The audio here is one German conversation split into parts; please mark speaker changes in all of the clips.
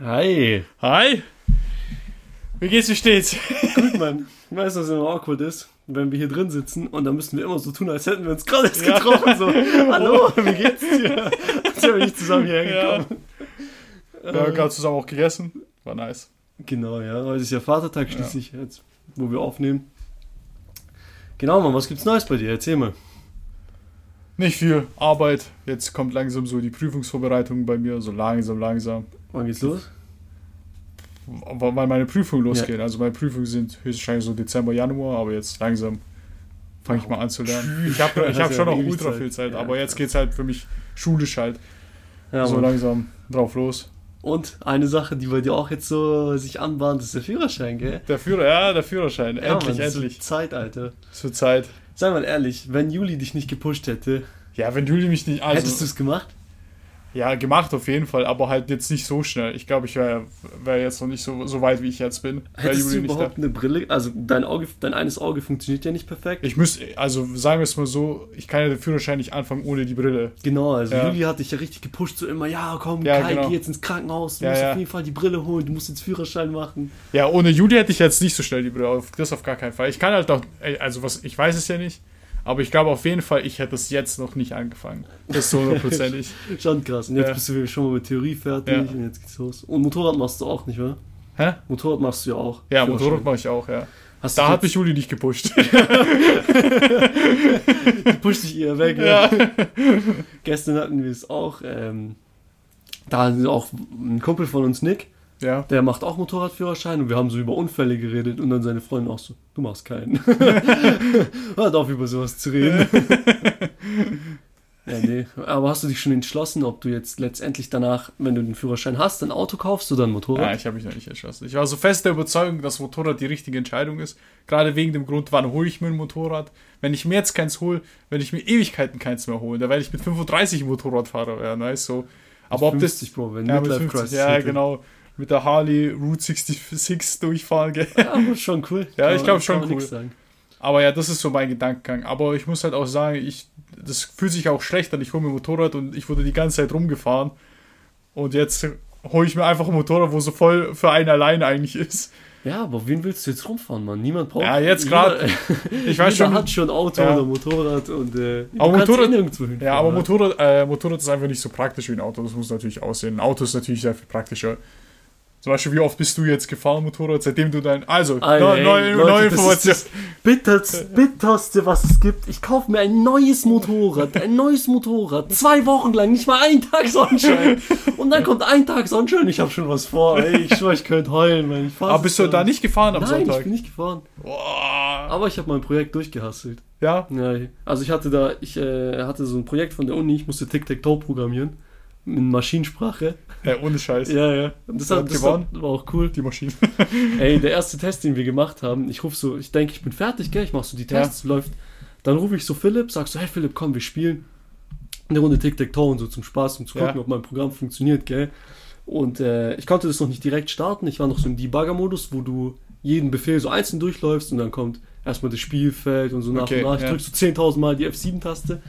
Speaker 1: Hi.
Speaker 2: Hi. Wie geht's, wie steht's?
Speaker 1: Gut, Mann. Weißt du, was immer awkward ist? Wenn wir hier drin sitzen und dann müssen wir immer so tun, als hätten wir uns gerade erst
Speaker 2: Ja.
Speaker 1: getroffen. So, hallo, wie geht's dir? Als wären wir nicht zusammen hierher gekommen.
Speaker 2: Wir haben gerade zusammen auch gegessen. War nice.
Speaker 1: Genau, ja. Heute ist ja Vatertag schließlich, jetzt, wo wir aufnehmen. Genau, Mann, was gibt's Neues bei dir? Erzähl mal.
Speaker 2: Nicht viel Arbeit. Jetzt kommt langsam so die Prüfungsvorbereitung bei mir. So langsam, langsam.
Speaker 1: Wann geht's los?
Speaker 2: Weil meine Prüfungen losgehen. Also meine Prüfungen sind höchstwahrscheinlich so Dezember, Januar. Aber jetzt langsam fange ich mal an zu lernen. Ich habe ich hab schon
Speaker 1: ja
Speaker 2: noch ultra viel Zeit.
Speaker 1: Ja,
Speaker 2: aber jetzt
Speaker 1: krass.
Speaker 2: geht's halt für mich schulisch halt.
Speaker 1: Ja,
Speaker 2: so langsam drauf los.
Speaker 1: Und eine Sache, die bei dir auch jetzt so sich anbahnt, ist der Führerschein, gell?
Speaker 2: Der Führer, ja, der Führerschein.
Speaker 1: Ja,
Speaker 2: endlich,
Speaker 1: Mann,
Speaker 2: endlich.
Speaker 1: Zeit, Alter.
Speaker 2: Zur Zeit.
Speaker 1: Sei mal ehrlich, wenn Juli dich nicht gepusht hätte,
Speaker 2: Ja, wenn Juli mich nicht. Also,
Speaker 1: hättest du es gemacht?
Speaker 2: Ja, gemacht auf jeden Fall, aber halt jetzt nicht so schnell. Ich glaube, ich wäre wär jetzt noch nicht so, so weit, wie ich jetzt bin.
Speaker 1: Hättest du überhaupt eine Brille? Also dein Auge, dein eines Auge funktioniert ja nicht perfekt.
Speaker 2: Ich müsste, also sagen wir es mal so, ich kann ja den Führerschein nicht anfangen ohne die Brille.
Speaker 1: genau, also
Speaker 2: Ja.
Speaker 1: Juli hat dich ja richtig gepusht, so immer, ja komm,
Speaker 2: Ja,
Speaker 1: Kai,
Speaker 2: genau.
Speaker 1: geh jetzt ins Krankenhaus, du
Speaker 2: Ja,
Speaker 1: musst
Speaker 2: ja.
Speaker 1: auf jeden Fall die Brille holen, du musst jetzt Führerschein machen.
Speaker 2: Ja, ohne Juli hätte ich jetzt nicht so schnell die Brille auf. Das auf gar keinen Fall. Ich kann halt auch, also was, ich weiß es ja nicht, aber ich glaube auf jeden Fall, ich hätte es jetzt noch nicht angefangen. Das ist so hundertprozentig.
Speaker 1: Schon krass. Und jetzt
Speaker 2: Ja.
Speaker 1: bist du schon mal mit Theorie fertig
Speaker 2: Ja.
Speaker 1: und jetzt geht's los. Und Motorrad machst du auch nicht, oder?
Speaker 2: Hä?
Speaker 1: Motorrad machst du ja auch.
Speaker 2: Ja. Motorrad mache ich auch, ja.
Speaker 1: Hast
Speaker 2: Da hat mich Juli nicht gepusht.
Speaker 1: jetzt, pusht dich eher weg.
Speaker 2: ja.
Speaker 1: Gestern hatten wir es auch. Ähm, da hat auch ein Kumpel von uns, Nick,
Speaker 2: Ja.
Speaker 1: der macht auch Motorradführerschein und wir haben so über Unfälle geredet und dann seine Freundin auch so, du machst keinen. Hört auf, über sowas zu reden. ja, nee. Aber hast du dich schon entschlossen, ob du jetzt letztendlich danach, wenn du den Führerschein hast, ein Auto kaufst oder ein Motorrad?
Speaker 2: Ja, ich habe mich noch nicht entschlossen. Ich war so fest der Überzeugung, dass Motorrad die richtige Entscheidung ist. Gerade wegen dem Grund, wann hole ich mir ein Motorrad. Wenn ich mir jetzt keins hole, werde ich mir Ewigkeiten keins mehr holen. Da werde ich mit 35 ein Motorradfahrer werden, weißt du. Aber ob das.
Speaker 1: 50, Bro, wenn
Speaker 2: Ja, mit
Speaker 1: Midlife
Speaker 2: 50,
Speaker 1: Crisis
Speaker 2: ja genau. Mit der Harley Route 66 durchfahren, gell?
Speaker 1: Ja, schon cool.
Speaker 2: Ja, ich
Speaker 1: man-
Speaker 2: glaub
Speaker 1: kann
Speaker 2: schon cool. Aber ja, das ist so mein Gedankengang. Aber ich muss halt auch sagen, ich, das fühlt sich auch schlecht an. Ich hole mir ein Motorrad und ich wurde die ganze Zeit rumgefahren. Und jetzt hole ich mir einfach ein Motorrad, wo so voll für einen allein eigentlich ist.
Speaker 1: Ja, aber wen willst du jetzt rumfahren, Mann? Niemand braucht.
Speaker 2: Ja, jetzt gerade. Ich weiß
Speaker 1: jeder
Speaker 2: schon.
Speaker 1: hat schon Auto
Speaker 2: Ja.
Speaker 1: oder Motorrad und äh,
Speaker 2: Aber Motorrad-
Speaker 1: eh hinfahren.
Speaker 2: Ja, aber
Speaker 1: ne?
Speaker 2: Motorrad, äh, Motorrad ist einfach nicht so praktisch wie ein Auto. Das muss natürlich aussehen. Ein Auto ist natürlich sehr viel praktischer. Zum Beispiel, wie oft bist du jetzt gefahren, Motorrad, seitdem du dein. Also,
Speaker 1: Alter,
Speaker 2: neu-
Speaker 1: ey,
Speaker 2: neue,
Speaker 1: Leute,
Speaker 2: neue Information.
Speaker 1: das bitterste, bitterste, was es gibt. Ich kaufe mir ein neues Motorrad, ein neues Motorrad, zwei Wochen lang, nicht mal einen Tag Sonnenschein. Und dann kommt ein Tag Sonnenschein, ich habe schon was vor. Ey, ich schwör, ich könnte heulen, weil ich fahr
Speaker 2: Aber bist du da nicht gefahren am
Speaker 1: Nein, ich
Speaker 2: Sonntag?
Speaker 1: bin nicht gefahren.
Speaker 2: Boah.
Speaker 1: Aber ich habe mein Projekt durchgehasselt.
Speaker 2: Ja?
Speaker 1: Ja, also ich hatte da, ich äh, hatte so ein Projekt von der Uni, ich musste Tic-Tac-Toe programmieren. In Maschinensprache.
Speaker 2: Ja, ohne Scheiß.
Speaker 1: Ja, ja. Das, hat, das
Speaker 2: gewonnen?
Speaker 1: Hat, war auch cool.
Speaker 2: Die Maschine.
Speaker 1: Ey, der erste Test, den wir gemacht haben, ich rufe so, ich denke, ich bin fertig, gell? Ich mach so die Tests, läuft. Dann rufe ich so Philipp, sag so, hey Philipp, komm, wir spielen eine Runde Tic-Tac-Toe und so zum Spaß, um zu
Speaker 2: Ja.
Speaker 1: gucken, ob mein Programm funktioniert, gell? Und äh, ich konnte das noch nicht direkt starten. Ich war noch so im Debugger-Modus, wo du jeden Befehl so einzeln durchläufst und dann kommt erstmal das Spielfeld und so nach
Speaker 2: Okay,
Speaker 1: und nach. Ich
Speaker 2: ja.
Speaker 1: drück so 10.000 Mal die F7-Taste.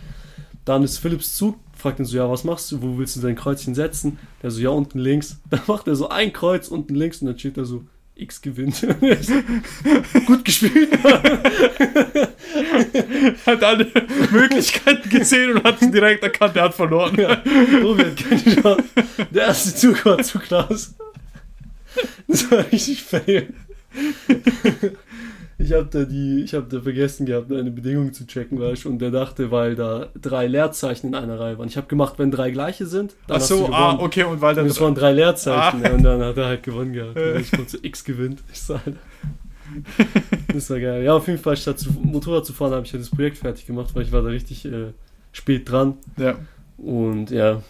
Speaker 1: Dann ist Philipps Zug, fragt ihn so, ja, was machst du, wo willst du dein Kreuzchen setzen? Der so, ja, unten links. Dann macht er so ein Kreuz unten links und dann steht da so, X gewinnt. Gut gespielt.
Speaker 2: hat alle Möglichkeiten gesehen und hat direkt erkannt, er hat verloren.
Speaker 1: Ja, Tobi hat keine Chance. Der erste Zug war zu krass. Das war richtig fail. Ich habe da die, ich habe da vergessen gehabt, eine Bedingung zu checken, weißt du, und der dachte, weil da drei Leerzeichen in einer Reihe waren. Ich habe gemacht, wenn drei gleiche sind, dann
Speaker 2: Ach
Speaker 1: hast du
Speaker 2: so, ah, okay, und weil
Speaker 1: Und
Speaker 2: dann.
Speaker 1: es waren drei Leerzeichen,
Speaker 2: Ah.
Speaker 1: ja, und dann hat er halt gewonnen gehabt.
Speaker 2: Äh.
Speaker 1: Und ich konnte X gewinnt. Ich so, Alter. Das war geil. Ja, auf jeden Fall, statt zu, Motorrad zu fahren, habe ich ja das Projekt fertig gemacht, weil ich war da richtig äh, spät dran.
Speaker 2: Ja.
Speaker 1: Und ja,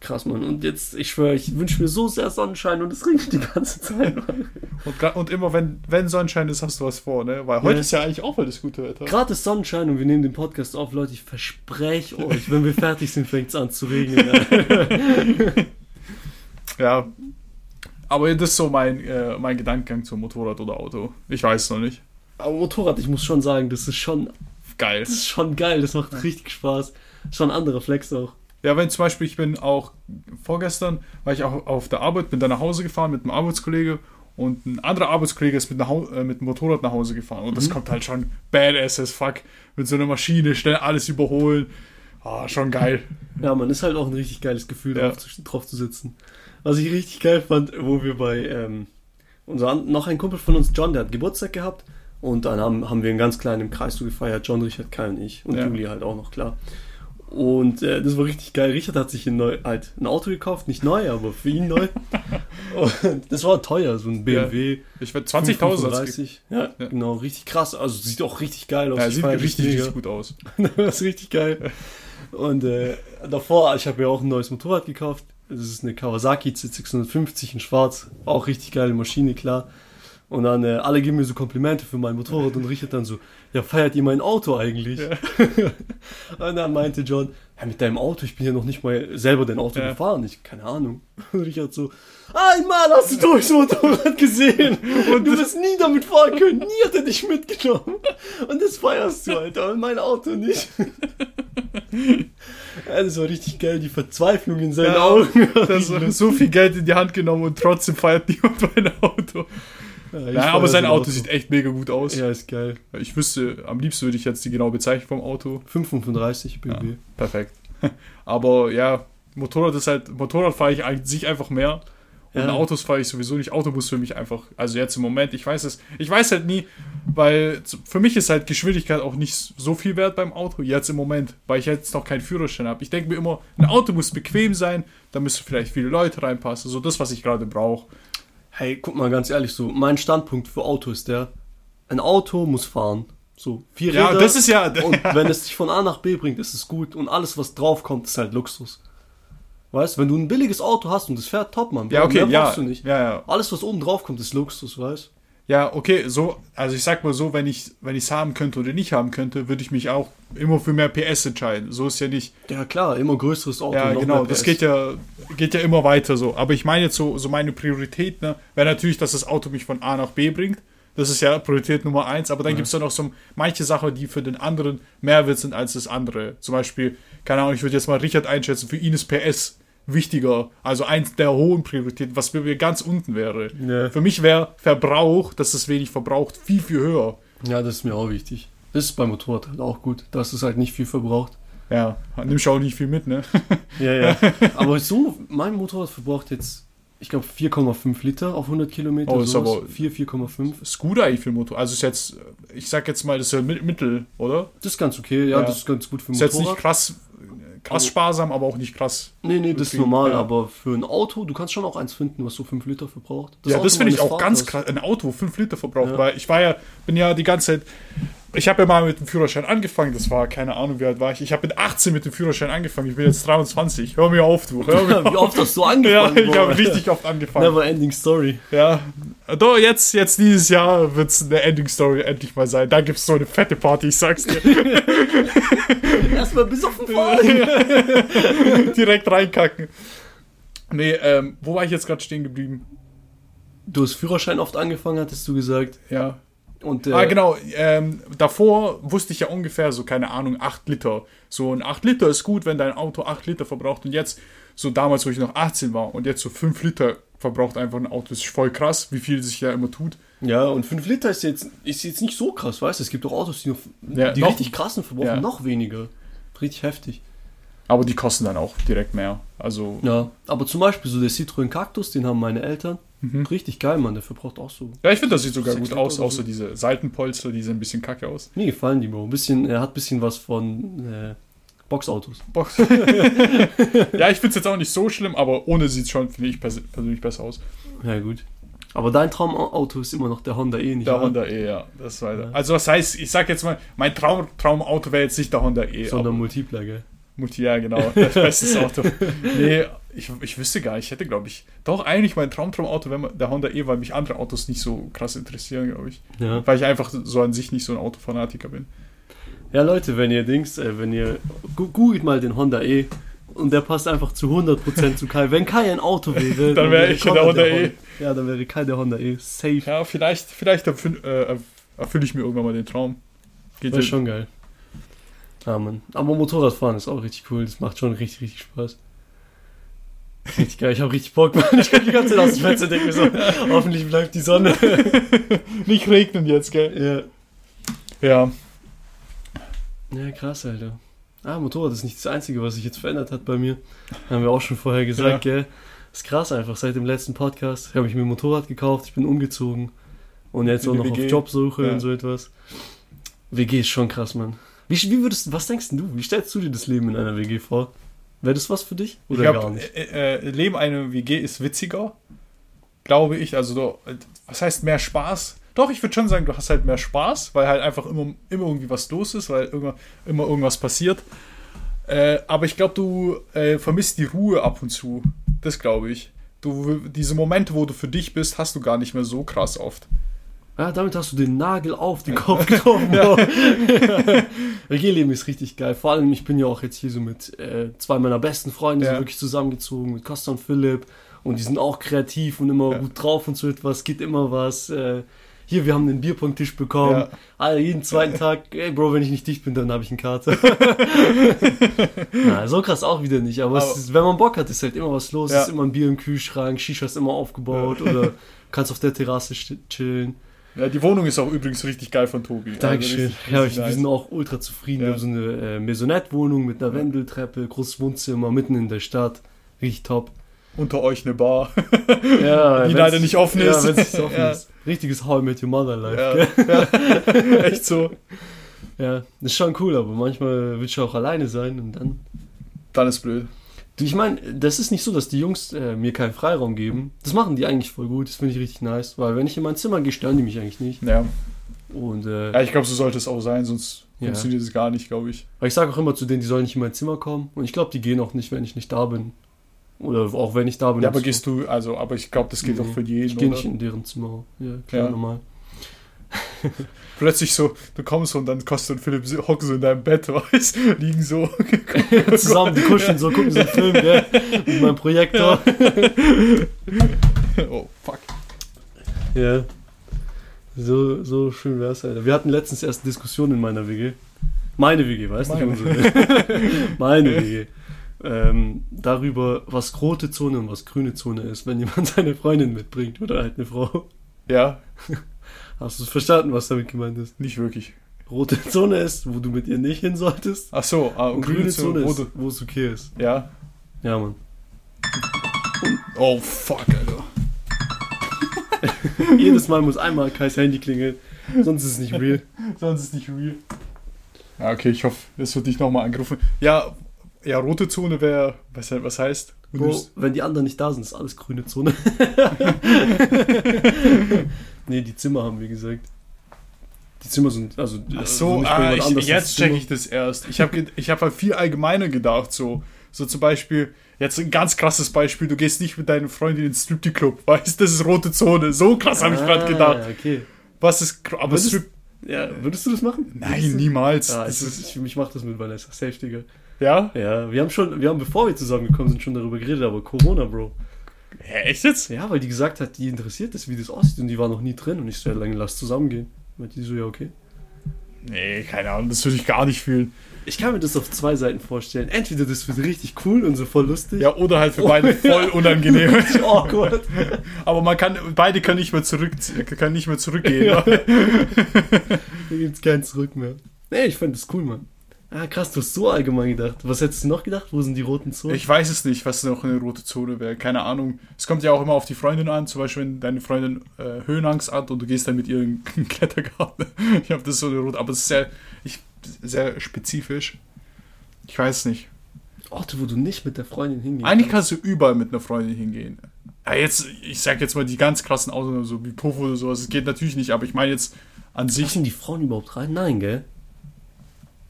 Speaker 1: krass, Mann. Und jetzt, ich schwöre, ich wünsche mir so sehr Sonnenschein und es regnet die ganze Zeit.
Speaker 2: Und, und immer wenn, wenn Sonnenschein ist, hast du was vor, ne? Weil heute
Speaker 1: Ja.
Speaker 2: ist ja eigentlich auch voll das gute Wetter.
Speaker 1: Gerade ist Sonnenschein und wir nehmen den Podcast auf, Leute. Ich verspreche euch, wenn wir fertig sind, fängt es an zu regnen.
Speaker 2: Ja. Aber das ist so mein, äh, mein Gedankengang zum Motorrad oder Auto. Ich weiß es noch nicht.
Speaker 1: Aber Motorrad, ich muss schon sagen, das ist schon,
Speaker 2: Geil.
Speaker 1: das ist schon geil. Das macht richtig Spaß. Schon ein anderer Flex auch.
Speaker 2: Ja, wenn zum Beispiel, ich bin auch vorgestern, war ich auch auf der Arbeit, bin dann nach Hause gefahren mit einem Arbeitskollege und ein anderer Arbeitskollege ist mit, nach äh, mit dem Motorrad nach Hause gefahren. Und das kommt halt schon badass as fuck. Mit so einer Maschine, schnell alles überholen. Ah, schon geil.
Speaker 1: Ja, man ist halt auch ein richtig geiles Gefühl,
Speaker 2: Ja.
Speaker 1: drauf, zu, drauf zu sitzen. Was ich richtig geil fand, wo wir bei ähm, unser noch ein Kumpel von uns, John, der hat Geburtstag gehabt und dann haben, haben wir einen ganz kleinen im Kreis so gefeiert, John, Richard, Kai und ich und
Speaker 2: Ja.
Speaker 1: Juli halt auch noch, klar. Und äh, das war richtig geil. Richard hat sich ein, neu, halt ein Auto gekauft, nicht neu, aber für ihn neu. und das war teuer, so ein BMW.
Speaker 2: Ich werde 20.000 hat's
Speaker 1: 35. Ja,
Speaker 2: Ja.
Speaker 1: genau, richtig krass. Also sieht auch richtig geil aus.
Speaker 2: Ja, sieht richtig,
Speaker 1: mega.
Speaker 2: richtig gut aus.
Speaker 1: das ist richtig geil. Und äh, davor, ich habe mir auch ein neues Motorrad gekauft. Das ist eine Kawasaki Z650 in schwarz. Auch richtig geile Maschine, klar. Und dann äh, alle geben mir so Komplimente für mein Motorrad und Richard dann so, ja, feiert ihr mein Auto eigentlich? und dann meinte John, ja, mit deinem Auto, ich bin ja noch nicht mal selber dein Auto
Speaker 2: Ja.
Speaker 1: gefahren. Ich, keine Ahnung. Und Richard so, einmal hast du durchs Motorrad gesehen und du wirst nie damit fahren können. Nie hat er dich mitgenommen. Und das feierst du, Alter, und mein Auto nicht. Ja, das war richtig geil, die Verzweiflung in seinen
Speaker 2: Ja,
Speaker 1: Augen.
Speaker 2: Das hat so viel Geld in die Hand genommen und trotzdem feiert niemand mein Auto.
Speaker 1: Ja,
Speaker 2: Ja,
Speaker 1: feier
Speaker 2: aber sein
Speaker 1: sein
Speaker 2: Auto sieht echt mega gut aus.
Speaker 1: Ja, ist geil.
Speaker 2: Ich wüsste, am liebsten würde ich jetzt die genaue Bezeichnung vom Auto.
Speaker 1: 535 BMW.
Speaker 2: Perfekt. Aber ja, Motorrad ist halt, Motorrad fahre ich sich einfach mehr. Und
Speaker 1: Ja.
Speaker 2: Autos fahre ich sowieso nicht. Auto muss für mich einfach, also jetzt im Moment, ich weiß es, ich weiß halt nie, weil für mich ist halt Geschwindigkeit auch nicht so viel wert beim Auto, jetzt im Moment, weil ich jetzt noch keinen Führerschein habe. Ich denke mir immer, ein Auto muss bequem sein, da müssen vielleicht viele Leute reinpassen, so das, was ich gerade brauche.
Speaker 1: Hey, guck mal ganz ehrlich, so mein Standpunkt für Auto ist der, ein Auto muss fahren. So, vier
Speaker 2: Ja,
Speaker 1: Räder.
Speaker 2: das ist ja,
Speaker 1: und wenn es dich von A nach B bringt, ist es gut. Und alles, was drauf kommt, ist halt Luxus. Weißt wenn du ein billiges Auto hast und es fährt top, Mann.
Speaker 2: ja, okay, ja,
Speaker 1: brauchst du nicht.
Speaker 2: ja, ja,
Speaker 1: Alles, was oben drauf kommt, ist Luxus, weißt
Speaker 2: Ja, okay, so, also ich sag mal so, wenn ich wenn ich es haben könnte oder nicht haben könnte, würde ich mich auch immer für mehr PS entscheiden. So ist ja nicht.
Speaker 1: Ja, klar, immer größeres Auto.
Speaker 2: Ja, genau, das geht ja geht ja immer weiter so. Aber ich meine jetzt so, so meine Priorität, ne, wäre natürlich, dass das Auto mich von A nach B bringt. Das ist ja Priorität Nummer eins, aber dann
Speaker 1: Ja.
Speaker 2: gibt's ja noch so manche Sachen, die für den anderen mehr wert sind als das andere. Zum Beispiel, keine Ahnung, ich würde jetzt mal Richard einschätzen, für ihn ist PS wichtiger, also eins der hohen Prioritäten, was bei mir ganz unten wäre.
Speaker 1: Ja.
Speaker 2: Für mich wäre Verbrauch, dass es wenig verbraucht, viel, viel höher.
Speaker 1: Ja, das ist mir auch wichtig. Das ist beim Motorrad halt auch gut, dass es halt nicht viel verbraucht.
Speaker 2: Ja, nimmst auch nicht viel mit, ne?
Speaker 1: Ja, ja. Aber so, mein Motorrad verbraucht jetzt, ich glaube, 4,5 Liter auf 100 Kilometer.
Speaker 2: Oh, ist
Speaker 1: sowas.
Speaker 2: aber-
Speaker 1: 4, 4,5.
Speaker 2: Ist gut eigentlich für Motor. Also ist jetzt, ich sag jetzt mal, das ist ja Mi- Mittel, oder?
Speaker 1: Das ist ganz okay, ja,
Speaker 2: Ja.
Speaker 1: das ist ganz gut für
Speaker 2: Ist jetzt
Speaker 1: Motorrad.
Speaker 2: nicht krass, krass sparsam, aber auch nicht krass.
Speaker 1: nee, nee, das ist normal,
Speaker 2: ja.
Speaker 1: aber für ein Auto, du kannst schon auch eins finden, was so 5 Liter verbraucht.
Speaker 2: ja,
Speaker 1: Auto
Speaker 2: das finde ich auch ganz
Speaker 1: Vaters.
Speaker 2: krass. Ein Auto, 5 Liter verbraucht.
Speaker 1: Ja.
Speaker 2: Weil ich war ja, bin ja die ganze Zeit, ich habe ja mal mit dem Führerschein angefangen. Das war, keine Ahnung, wie alt war ich. Ich habe mit 18 mit dem Führerschein angefangen. Ich bin jetzt 23. Hör mir auf, du. Hör mir
Speaker 1: Wie oft hast du
Speaker 2: Ja,
Speaker 1: angefangen?
Speaker 2: ich
Speaker 1: Bro?
Speaker 2: habe richtig oft angefangen.
Speaker 1: Never ending story.
Speaker 2: Ja, doch, jetzt, jetzt dieses Jahr wird es eine Ending-Story endlich mal sein. Da gibt es so eine fette Party, ich sag's dir.
Speaker 1: Erstmal bis auf den Fahren.
Speaker 2: Direkt reinkacken. Nee, ähm, wo war ich jetzt gerade stehen geblieben?
Speaker 1: Du hast Führerschein oft angefangen, hattest du gesagt.
Speaker 2: Ja.
Speaker 1: Und, äh,
Speaker 2: Ah, genau. Ähm, davor wusste ich ja ungefähr so, keine Ahnung, 8 Liter. So ein 8 Liter ist gut, wenn dein Auto 8 Liter verbraucht. Und jetzt, so damals, wo ich noch 18 war, und jetzt so 5 Liter verbraucht einfach ein Auto. Das ist voll krass, wie viel sich ja immer tut.
Speaker 1: Ja, und 5 Liter ist jetzt, ist jetzt nicht so krass, weißt du? Es gibt auch Autos, die, noch,
Speaker 2: Ja,
Speaker 1: die
Speaker 2: noch-
Speaker 1: richtig krassen verbrauchen
Speaker 2: ja.
Speaker 1: noch weniger. Richtig heftig.
Speaker 2: Aber die kosten dann auch direkt mehr. Also,
Speaker 1: Ja, aber zum Beispiel so der Citroën Cactus, den haben meine Eltern.
Speaker 2: Mhm.
Speaker 1: Richtig geil, Mann, der verbraucht auch so.
Speaker 2: ja, ich finde, das sieht sogar gut aus,
Speaker 1: oder
Speaker 2: außer
Speaker 1: so.
Speaker 2: diese Seitenpolster, die sehen ein bisschen kacke aus.
Speaker 1: Mir gefallen die, Bro. Ein bisschen, er hat ein bisschen was von äh, Boxautos.
Speaker 2: Box. ja, ich finde es jetzt auch nicht so schlimm, aber ohne sieht es schon, finde ich pers persönlich besser aus.
Speaker 1: Ja, gut. Aber dein Traumauto ist immer noch der Honda E, nicht
Speaker 2: Der
Speaker 1: wahr?
Speaker 2: Honda E, ja. Das war
Speaker 1: Ja.
Speaker 2: Also was heißt, ich sag jetzt mal, mein Traum, Traumauto wäre jetzt nicht der Honda E.
Speaker 1: Sondern Multipler, gell?
Speaker 2: Multi, ja, genau. Das beste Auto. Nee, ich, ich wüsste gar nicht. Ich hätte, glaube ich, doch eigentlich mein Traumtraumauto wäre mal der Honda E, weil mich andere Autos nicht so krass interessieren, glaube ich.
Speaker 1: Ja.
Speaker 2: Weil ich einfach so an sich nicht so ein Autofanatiker bin.
Speaker 1: Ja, Leute, wenn ihr Dings, äh, wenn ihr googelt mal den Honda E und der passt einfach zu 100% zu Kai. Wenn Kai ein Auto wäre,
Speaker 2: Dann wäre ich der Honda E.
Speaker 1: Ja, dann wäre Kai der Honda E. Safe.
Speaker 2: Ja, vielleicht, vielleicht erfülle äh, erfüll ich mir irgendwann mal den Traum. Geht ja-
Speaker 1: schon geil. Ja, Mann. Aber Motorradfahren ist auch richtig cool. Das macht schon richtig, richtig Spaß. Richtig geil. Ich habe richtig Bock, Mann. Ich kann die ganze Zeit aus dem Fenster denken, so, hoffentlich bleibt die Sonne.
Speaker 2: Nicht regnen jetzt, gell?
Speaker 1: Ja.
Speaker 2: Ja.
Speaker 1: Ja, krass, Alter. Ah, Motorrad ist nicht das Einzige, was sich jetzt verändert hat bei mir. Haben wir auch schon vorher gesagt, gell? Ist krass einfach. Seit dem letzten Podcast habe ich mir ein Motorrad gekauft, ich bin umgezogen. Und jetzt auch noch
Speaker 2: WG.
Speaker 1: auf Jobsuche
Speaker 2: Ja.
Speaker 1: und so etwas. WG ist schon krass, Mann. Wie, wie würdest was denkst du? Wie stellst du dir das Leben in einer WG vor? Wäre das was für dich? Oder
Speaker 2: ich
Speaker 1: gar
Speaker 2: glaub,
Speaker 1: nicht?
Speaker 2: äh, äh, Leben einer WG ist witziger, glaube ich. Also, so, äh, was heißt mehr Spaß? Doch, ich würde schon sagen, du hast halt mehr Spaß, weil halt einfach immer, immer irgendwie was los ist, weil immer, immer irgendwas passiert. Äh, aber ich glaube, du äh, vermisst die Ruhe ab und zu. Das glaube ich. Du, diese Momente, wo du für dich bist, hast du gar nicht mehr so krass oft.
Speaker 1: Ja, damit hast du den Nagel auf den Kopf getroffen. Bro. WG-Leben ist richtig geil. Vor allem, ich bin ja auch jetzt hier so mit äh, zwei meiner besten Freunde
Speaker 2: Ja.
Speaker 1: sind wirklich zusammengezogen, mit Costa und Philipp. Und die sind auch kreativ und immer
Speaker 2: Ja.
Speaker 1: gut drauf und so etwas. Geht immer was. Äh, hier, wir haben einen Bierpunkttisch bekommen.
Speaker 2: Ja.
Speaker 1: Alter, jeden zweiten Tag, ey Bro, wenn ich nicht dicht bin, dann habe ich eine Karte. Na, so krass auch wieder nicht. Aber,
Speaker 2: Aber-
Speaker 1: ist, wenn man Bock hat, ist halt immer was los.
Speaker 2: Ja.
Speaker 1: Ist immer ein Bier im Kühlschrank, Shisha ist immer aufgebaut oder kannst auf der Terrasse chillen.
Speaker 2: Ja, die Wohnung ist auch übrigens richtig geil von Tobi. Also
Speaker 1: Dankeschön.
Speaker 2: richtig-
Speaker 1: ja,
Speaker 2: richtig
Speaker 1: ich, wir sind auch ultra zufrieden. Wir
Speaker 2: Ja.
Speaker 1: haben so eine äh, Maisonette-Wohnung mit einer Wendeltreppe, großes Wohnzimmer, mitten in der Stadt. Richtig top.
Speaker 2: Unter euch eine Bar.
Speaker 1: Ja,
Speaker 2: Die leider nicht offen
Speaker 1: Ja,
Speaker 2: ist.
Speaker 1: wenn es offen
Speaker 2: Ja.
Speaker 1: ist. Richtiges How I Met Your Mother Life.
Speaker 2: Ja, ja. Echt so.
Speaker 1: Ja, das ist schon cool, aber manchmal willst du auch alleine sein und dann.
Speaker 2: Dann ist blöd.
Speaker 1: Ich meine, das ist nicht so, dass die Jungs äh, mir keinen Freiraum geben. Das machen die eigentlich voll gut. Das finde ich richtig nice, weil wenn ich in mein Zimmer gehe, stören die mich eigentlich nicht.
Speaker 2: Ja,
Speaker 1: Und äh,
Speaker 2: ja ich glaube, so sollte es auch sein, sonst
Speaker 1: Ja.
Speaker 2: funktioniert es gar nicht, glaube ich.
Speaker 1: Aber ich sage auch immer zu denen, die sollen nicht in mein Zimmer kommen. Und ich glaube, die gehen auch nicht, wenn ich nicht da bin. Oder auch wenn ich da bin.
Speaker 2: Ja, aber gehst du, also, aber ich glaube, das geht
Speaker 1: Nee,
Speaker 2: auch für jeden,
Speaker 1: Ich gehe nicht in deren Zimmer. Ja, klar,
Speaker 2: Ja.
Speaker 1: normal.
Speaker 2: Plötzlich so, du kommst und dann Costa und Philipp hocken so in deinem Bett, weißt liegen so.
Speaker 1: Zusammen, die kuscheln so, gucken so einen Film, gell? Mit meinem Projektor.
Speaker 2: oh, fuck.
Speaker 1: Ja. So, so schön wär's, Alter. Wir hatten letztens erst eine Diskussion in meiner WG. Meine WG, weißt du? Meine WG. Ähm, darüber, was rote Zone und was grüne Zone ist, wenn jemand seine Freundin mitbringt oder halt eine Frau.
Speaker 2: Ja,
Speaker 1: Hast du verstanden, was damit gemeint ist?
Speaker 2: nicht wirklich.
Speaker 1: Rote Zone ist, wo du mit ihr nicht hin solltest.
Speaker 2: Ach so, ah,
Speaker 1: Und grüne Zone
Speaker 2: wo
Speaker 1: ist, wo es okay ist.
Speaker 2: Ja.
Speaker 1: Ja, Mann.
Speaker 2: Oh, fuck, Alter.
Speaker 1: Jedes Mal muss einmal Kais Handy klingeln, sonst ist es nicht real.
Speaker 2: Sonst ist nicht real. Ja, okay, ich hoffe, es wird nicht nochmal angerufen. Ja, ja, rote Zone wäre, was, was heißt?
Speaker 1: Bro, wenn die anderen nicht da sind, ist alles grüne Zone. nee, die Zimmer haben wir gesagt. Die Zimmer sind, also.
Speaker 2: Ach
Speaker 1: also
Speaker 2: so, ah, ich, jetzt check
Speaker 1: Zimmer.
Speaker 2: ich das erst. Ich habe ich hab halt viel allgemeiner gedacht, so. So zum Beispiel, jetzt ein ganz krasses Beispiel, du gehst nicht mit deinen Freundin ins Striptease-Club, weißt das ist rote Zone. So krass habe ich gerade gedacht.
Speaker 1: Ah, okay.
Speaker 2: Was ist, aber
Speaker 1: Würdest-
Speaker 2: Strip,
Speaker 1: Ja, würdest du das machen?
Speaker 2: nein, niemals.
Speaker 1: Ah,
Speaker 2: das
Speaker 1: ist, ich, ich mach das mit Vanessa, safe, Digga.
Speaker 2: ja?
Speaker 1: Ja, wir haben schon, wir haben, bevor wir zusammengekommen sind, schon darüber geredet, aber Corona, Bro.
Speaker 2: Hä, echt jetzt?
Speaker 1: Ja, weil die gesagt hat, die interessiert das, wie das aussieht und die war noch nie drin und ich so, ja, lange lass zusammengehen. Und die so, ja, okay.
Speaker 2: Nee, keine Ahnung, das würde ich gar nicht fühlen.
Speaker 1: Ich kann mir das auf zwei Seiten vorstellen. Entweder das wird richtig cool und so voll lustig.
Speaker 2: Ja, oder halt für beide voll unangenehm.
Speaker 1: Richtig awkward.
Speaker 2: Aber man kann, beide können nicht mehr zurück, können nicht mehr zurückgehen.
Speaker 1: Ja. Da gibt's kein Zurück mehr. Nee, ich fand das cool, Mann. Ah, krass, du hast so allgemein gedacht. Was hättest du noch gedacht? Wo sind die roten Zonen?
Speaker 2: Ich weiß es nicht, was noch eine rote Zone wäre. Keine Ahnung. Es kommt ja auch immer auf die Freundin an. Zum Beispiel, wenn deine Freundin äh, Höhenangst hat und du gehst dann mit ihr in den Klettergarten. Ich habe das so eine rote, aber es ist sehr, ich, sehr spezifisch. Ich weiß nicht.
Speaker 1: Orte, wo du nicht mit der Freundin hingehen
Speaker 2: Eigentlich kannst du überall mit einer Freundin hingehen. Ja, jetzt, ich sag jetzt mal die ganz krassen Ausnahmen, so wie Puff oder sowas. Es geht natürlich nicht, aber ich meine jetzt an sich.
Speaker 1: Dürfen die Frauen überhaupt rein? Nein, gell?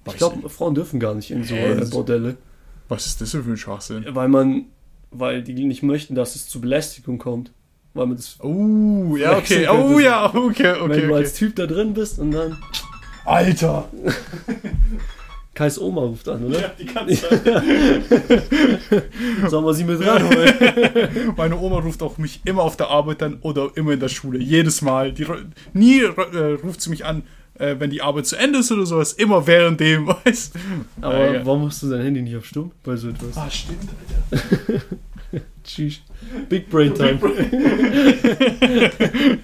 Speaker 2: Weiß
Speaker 1: Ich glaube, Frauen dürfen gar nicht in so äh, Bordelle.
Speaker 2: Was ist das denn für ein Schwachsinn?
Speaker 1: Weil man, weil die nicht möchten, dass es zu Belästigung kommt. Weil man das,
Speaker 2: Oh, ja, okay. Oh, ja, okay,
Speaker 1: wenn
Speaker 2: okay.
Speaker 1: du
Speaker 2: okay.
Speaker 1: als Typ da drin bist und dann
Speaker 2: Alter!
Speaker 1: Kais Oma ruft an, oder?
Speaker 2: die ganze
Speaker 1: Sollen wir sie mit ranholen?
Speaker 2: Meine Oma ruft auch mich immer auf der Arbeit dann oder immer in der Schule. Jedes Mal. Die, nie äh, ruft sie mich an, äh, wenn die Arbeit zu Ende ist oder sowas, immer während dem, weißt
Speaker 1: Aber
Speaker 2: Ah, ja.
Speaker 1: warum hast du dein Handy nicht auf Stumm? Bei so etwas.
Speaker 2: Ah, stimmt, Alter.
Speaker 1: Tschüss. Big Brain Time.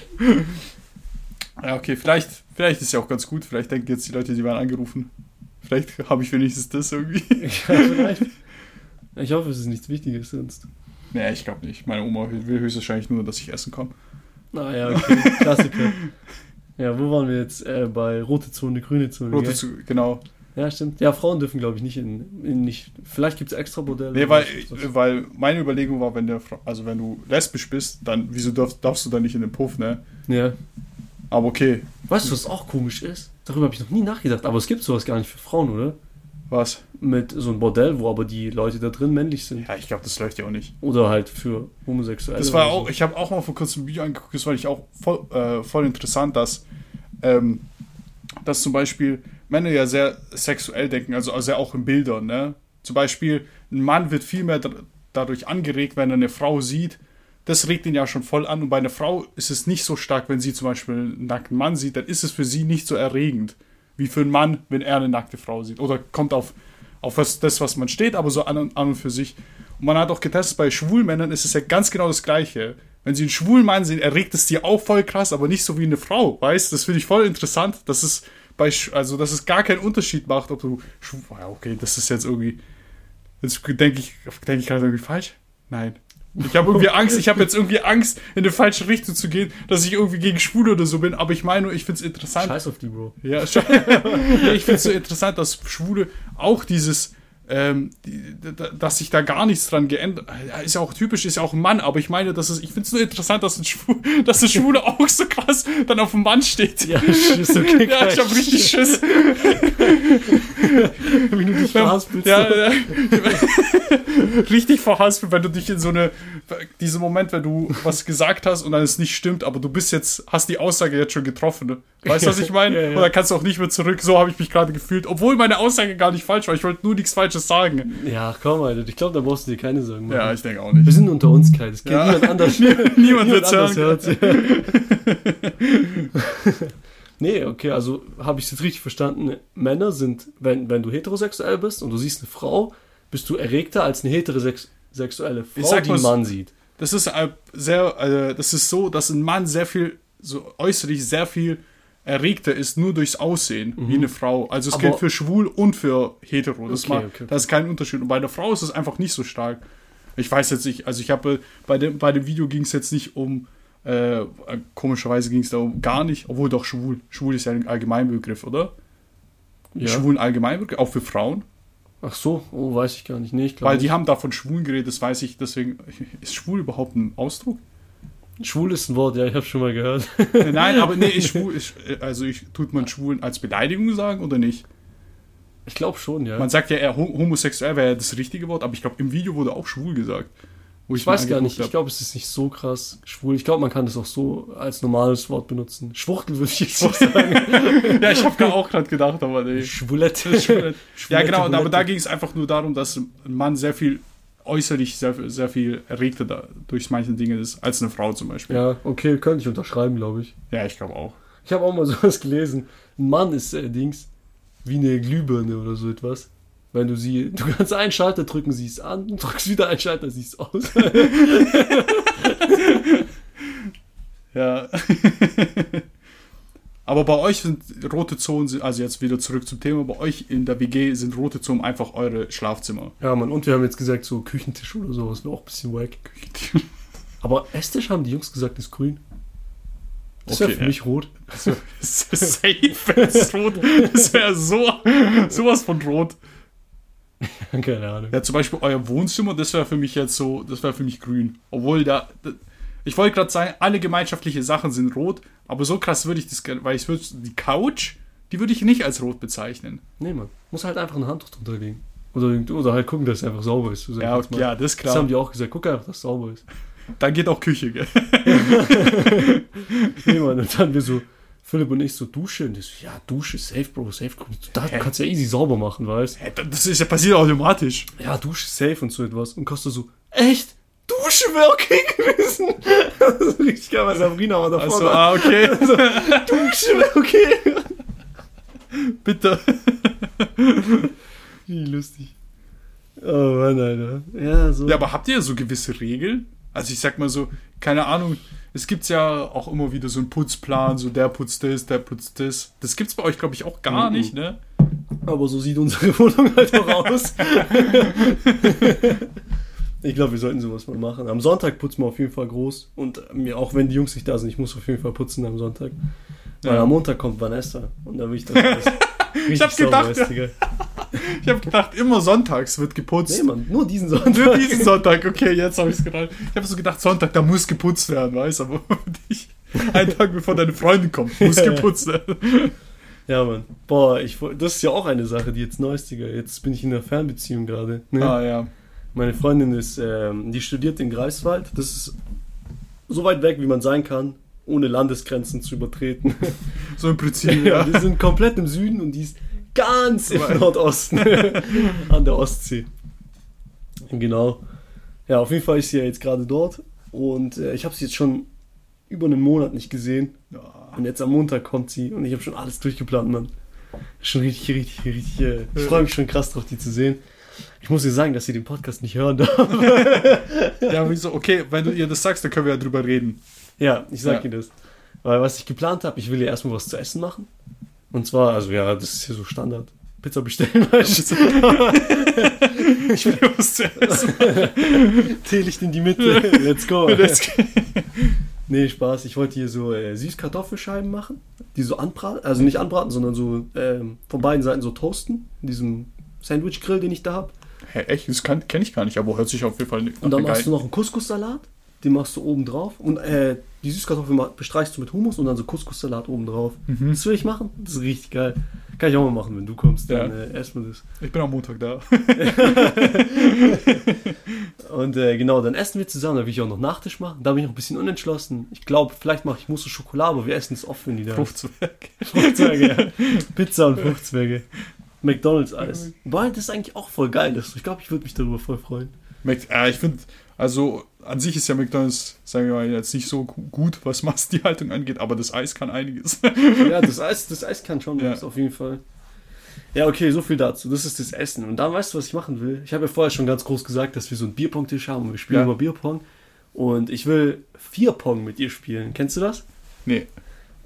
Speaker 2: Ja, okay, vielleicht, vielleicht ist ja auch ganz gut. Vielleicht denken jetzt die Leute, die waren angerufen. Vielleicht habe ich wenigstens das irgendwie.
Speaker 1: ja, vielleicht. Ich hoffe, es ist nichts Wichtiges sonst.
Speaker 2: Nee, ich glaube nicht. Meine Oma will höchstwahrscheinlich nur, dass ich essen komme.
Speaker 1: Naja, okay. Klassiker. Ja, wo waren wir jetzt? Äh, bei rote Zone, grüne Zone.
Speaker 2: Rote zu, genau.
Speaker 1: Ja, stimmt. Ja, Frauen dürfen, glaube ich, nicht in, in nicht. Vielleicht gibt es extra Bordelle.
Speaker 2: Nee, weil, weil meine Überlegung war, wenn der, also wenn du lesbisch bist, dann wieso darfst, darfst du dann nicht in den Puff, ne?
Speaker 1: Ja.
Speaker 2: Aber okay,
Speaker 1: Weißt du, was auch komisch ist? Darüber habe ich noch nie nachgedacht. Aber es gibt sowas gar nicht für Frauen, oder?
Speaker 2: Was?
Speaker 1: Mit so einem Bordell, wo aber die Leute da drin männlich sind.
Speaker 2: Ja, ich glaube, das läuft ja auch nicht.
Speaker 1: Oder halt für Homosexuelle.
Speaker 2: Das war auch,
Speaker 1: so.
Speaker 2: ich habe auch mal vor kurzem ein Video angeguckt, das fand ich auch voll, äh, voll interessant, dass, ähm, dass zum Beispiel Männer ja sehr sexuell denken, also, also auch in Bildern, ne? Zum Beispiel, ein Mann wird viel mehr da- dadurch angeregt, wenn er eine Frau sieht. Das regt ihn ja schon voll an. Und bei einer Frau ist es nicht so stark, wenn sie zum Beispiel einen nackten Mann sieht, dann ist es für sie nicht so erregend, wie für einen Mann, wenn er eine nackte Frau sieht. Oder kommt auf, auf was, das, was man steht, aber so an und, an und für sich. Und man hat auch getestet, bei schwulen Männern ist es ja ganz genau das Gleiche. Wenn sie einen schwulen Mann sehen, erregt es die auch voll krass, aber nicht so wie eine Frau, weißt? Das finde ich voll interessant, dass es bei, also, dass es gar keinen Unterschied macht, ob du schwul, ja, okay, das ist jetzt irgendwie, jetzt denke ich, denke ich gerade irgendwie falsch? Nein. Ich habe irgendwie Angst, ich habe jetzt irgendwie Angst, in die falsche Richtung zu gehen, dass ich irgendwie gegen Schwule oder so bin, aber ich meine nur, ich finde es interessant,
Speaker 1: Scheiß auf die, Bro.
Speaker 2: ja, ich finde es so interessant, dass Schwule auch dieses, ähm, die, dass sich da gar nichts dran geändert Ist ja auch typisch, ist ja auch ein Mann, aber ich meine, dass es, ich finde es so interessant, dass ein, Schwul, dass ein Schwule auch so krass dann auf dem Mann steht.
Speaker 1: Ja, Schiss, okay.
Speaker 2: Ja, ich habe richtig Schiss.
Speaker 1: Wie du dich verhaspelst.
Speaker 2: Ja, ja. richtig verhaspelt, wenn du dich in so eine, diesen Moment, wenn du was gesagt hast und dann es nicht stimmt, aber du bist jetzt, hast die Aussage jetzt schon getroffen. Ne? Weißt du, was ich meine?
Speaker 1: Ja, ja.
Speaker 2: Und dann kannst du auch nicht mehr zurück. So habe ich mich gerade gefühlt, obwohl meine Aussage gar nicht falsch war. Ich wollte nur nichts Falsches sagen.
Speaker 1: Ja, komm, Alter. Ich glaube, da brauchst du dir keine Sorgen machen.
Speaker 2: Ja, ich denke auch
Speaker 1: Wir
Speaker 2: nicht.
Speaker 1: sind unter uns, Kai. Das geht
Speaker 2: Ja.
Speaker 1: niemand anders.
Speaker 2: Niemand
Speaker 1: anders
Speaker 2: hören.
Speaker 1: hört's. nee, okay, also habe ich es jetzt richtig verstanden. Männer sind, wenn, wenn du heterosexuell bist und du siehst eine Frau, bist du erregter als eine heterosexuelle Frau, die einen Mann sieht.
Speaker 2: Das ist äh, sehr, äh, das ist so, dass ein Mann sehr viel, so äußerlich sehr viel erregter ist, nur durchs Aussehen, wie eine Frau. Also es
Speaker 1: Aber-
Speaker 2: gilt für schwul und für hetero. Das,
Speaker 1: Okay, okay,
Speaker 2: das ist kein Unterschied. Und bei der Frau ist es einfach nicht so stark. Ich weiß jetzt nicht, also ich habe, bei dem, bei dem Video ging es jetzt nicht um, äh, komischerweise ging es da um gar nicht, obwohl doch schwul. Schwul ist ja ein Allgemeinbegriff, oder?
Speaker 1: Ja.
Speaker 2: Schwulen Allgemeinbegriff, auch für Frauen.
Speaker 1: Ach so, oh, weiß ich gar nicht. Nee, ich
Speaker 2: Weil die haben da von Schwulen geredet, das weiß ich, deswegen, ist schwul überhaupt ein Ausdruck?
Speaker 1: Schwul ist ein Wort, ja, ich habe schon mal gehört.
Speaker 2: Äh, Nein, aber nee, ist schwul, ist, äh, also ich, tut man Schwulen als Beleidigung sagen oder nicht?
Speaker 1: Ich glaube schon, ja.
Speaker 2: Man sagt ja eher ho- homosexuell wäre ja das richtige Wort, aber ich glaube im Video wurde auch schwul gesagt. Wo
Speaker 1: ich
Speaker 2: mir
Speaker 1: weiß gar nicht, ich
Speaker 2: hab.
Speaker 1: glaube, es ist nicht so krass schwul. Ich glaube, man kann das auch so als normales Wort benutzen. Schwuchtel würde ich jetzt nicht sagen.
Speaker 2: Ja, ich habe auch gerade gedacht, aber nee.
Speaker 1: Schwulette.
Speaker 2: Ja,
Speaker 1: Schwulette,
Speaker 2: genau, aber da ging es einfach nur darum, dass ein Mann sehr viel äußerlich sehr, sehr viel erregter da, durch manche Dinge ist, als eine Frau zum Beispiel.
Speaker 1: Ja, okay, könnte ich unterschreiben, glaube ich.
Speaker 2: Ja, ich glaube auch.
Speaker 1: Ich habe auch mal sowas gelesen. Ein Mann ist allerdings wie eine Glühbirne oder so etwas. Wenn du sie, du kannst einen Schalter drücken, sie ist an, du drückst wieder einen Schalter, sie ist aus.
Speaker 2: Ja. Aber bei euch sind rote Zonen, also jetzt wieder zurück zum Thema, bei euch in der WG sind rote Zonen einfach eure Schlafzimmer.
Speaker 1: ja, Mann, und wir haben jetzt gesagt, so Küchentisch oder so, das wäre auch ein bisschen wack. Aber Esstisch haben die Jungs gesagt, ist grün. Das wäre
Speaker 2: Okay,
Speaker 1: für
Speaker 2: ja.
Speaker 1: mich rot.
Speaker 2: Das wär- ist safe, es rot. Das wäre so, sowas von rot.
Speaker 1: Keine Ahnung.
Speaker 2: Ja, zum Beispiel euer Wohnzimmer, das wäre für mich jetzt so, das wäre für mich grün. Obwohl da ich wollte gerade sagen, alle gemeinschaftliche Sachen sind rot, aber so krass würde ich das, gerne- weil ich würde, die Couch, die würde ich nicht als rot bezeichnen.
Speaker 1: Nee, Mann. Muss halt einfach ein Handtuch drunter legen. Oder, oder halt gucken, dass es einfach sauber ist. So sag ich
Speaker 2: Ja, ja, das ist
Speaker 1: Das haben
Speaker 2: klar.
Speaker 1: die auch gesagt. Guck einfach, dass es sauber ist.
Speaker 2: Dann geht auch Küche, gell?
Speaker 1: Nee, Mann. Und dann wir so, Philipp und ich so duschen. Und ich so, ja, Dusche, safe, Bro, safe. Da
Speaker 2: Hä?
Speaker 1: kannst du ja easy sauber machen, weißt
Speaker 2: Hä, Das ist ja passiert automatisch.
Speaker 1: Ja, Dusche, safe und so etwas. Und Costa so, echt? Okay gewesen. Das ist richtig geil, weil Sabrina war davor.
Speaker 2: Also, ah, okay.
Speaker 1: Wäre okay.
Speaker 2: Bitte.
Speaker 1: Wie lustig. Oh Mann, Alter. Ja, so.
Speaker 2: Ja, aber habt ihr so gewisse Regeln? Also ich sag mal so, keine Ahnung, es gibt ja auch immer wieder so einen Putzplan, so der putzt das, der putzt das. Das gibt's bei euch, glaube ich, auch gar
Speaker 1: Mhm.
Speaker 2: nicht, ne?
Speaker 1: Aber so sieht unsere Wohnung halt auch aus. Ich glaube, wir sollten sowas mal machen. Am Sonntag putzen wir auf jeden Fall groß. Und mir, auch wenn die Jungs nicht da sind, ich muss auf jeden Fall putzen am Sonntag. Weil
Speaker 2: Ja.
Speaker 1: am Montag kommt Vanessa. Und da will ich das alles richtig
Speaker 2: hab gedacht, ja. Ich habe gedacht, immer sonntags wird geputzt.
Speaker 1: Nee, Mann, nur diesen Sonntag.
Speaker 2: Nur diesen Sonntag, okay, jetzt habe ich es gedacht. Ich habe so gedacht, Sonntag, da muss geputzt werden, weißt du, aber nicht. Einen Tag bevor deine Freundin kommt, muss geputzt werden.
Speaker 1: Ja, Mann. Boah, ich, das ist ja auch eine Sache, die jetzt neu ist, Digga. Jetzt bin ich in einer Fernbeziehung gerade. Ne?
Speaker 2: Ah, ja.
Speaker 1: Meine Freundin ist, ähm, die studiert in Greifswald. Das ist so weit weg, wie man sein kann, ohne Landesgrenzen zu übertreten.
Speaker 2: So im Prinzip,
Speaker 1: Ja,
Speaker 2: ja.
Speaker 1: wir sind komplett im Süden und die ist ganz im. Nordosten an der Ostsee. Genau. Ja, auf jeden Fall ist sie ja jetzt gerade dort und äh, ich habe sie jetzt schon über einen Monat nicht gesehen. Und jetzt am Montag kommt sie und ich habe schon alles durchgeplant, Mann. Schon richtig, richtig, richtig. Äh, ich freue mich schon krass drauf, die zu sehen. Ich muss ihr sagen, dass sie den Podcast nicht hören darf.
Speaker 2: Ja, wieso? Okay, wenn du ihr das sagst, dann können wir ja drüber reden.
Speaker 1: Ja, ich sag
Speaker 2: Ja.
Speaker 1: ihr das. Weil was ich geplant habe, ich will ihr erstmal was zu essen machen. Und zwar, also ja, das ist hier so Standard. Pizza bestellen, weißt du?
Speaker 2: Ich will was zu essen.
Speaker 1: Teelicht in die Mitte. Let's go.
Speaker 2: Das-
Speaker 1: Nee, Spaß. Ich wollte hier so äh, Süßkartoffelscheiben machen. Die so anbraten. Also nicht anbraten, sondern so ähm, von beiden Seiten so toasten. In diesem Sandwich-Grill, den ich da habe.
Speaker 2: Hä, echt? Das kenne ich gar nicht, aber hört sich auf jeden Fall nicht
Speaker 1: Und dann machst du noch einen Couscous-Salat. Den machst du oben drauf. Und äh, die Süßkartoffeln ma- bestreichst du mit Hummus und dann so Couscous-Salat oben drauf.
Speaker 2: Mhm.
Speaker 1: Das will ich machen. Das ist richtig geil. Kann ich auch mal machen, wenn du kommst. Dann
Speaker 2: Ja.
Speaker 1: äh, essen wir das.
Speaker 2: Ich bin am Montag da.
Speaker 1: Und äh, genau, dann essen wir zusammen. Da will ich auch noch Nachtisch machen. Da bin ich noch ein bisschen unentschlossen. Ich glaube, vielleicht mache ich Mousse Schokolade, aber wir essen es oft, wenn die da ist.
Speaker 2: Fruchtzwerg.
Speaker 1: Fruchtzwerge, ja. Pizza und Fruchtzwerge. McDonalds-Eis. Boah, das ist eigentlich auch voll geil. Das- Ich glaube, ich würde mich darüber voll freuen.
Speaker 2: Mac- äh, ich finde, also an sich ist ja McDonalds, sagen wir mal, jetzt nicht so gu- gut, was Mass die Haltung angeht, aber das Eis kann einiges.
Speaker 1: Ja, das Eis, das Eis kann schon
Speaker 2: Ja.
Speaker 1: was, auf jeden Fall. Ja, okay, so viel dazu. Das ist das Essen. Und dann weißt du, was ich machen will? Ich habe ja vorher schon ganz groß gesagt, dass wir so einen Bierpong-Tisch haben und wir spielen
Speaker 2: Ja.
Speaker 1: immer Bierpong. Und ich will vier Pong mit dir spielen. Kennst du das?
Speaker 2: nee.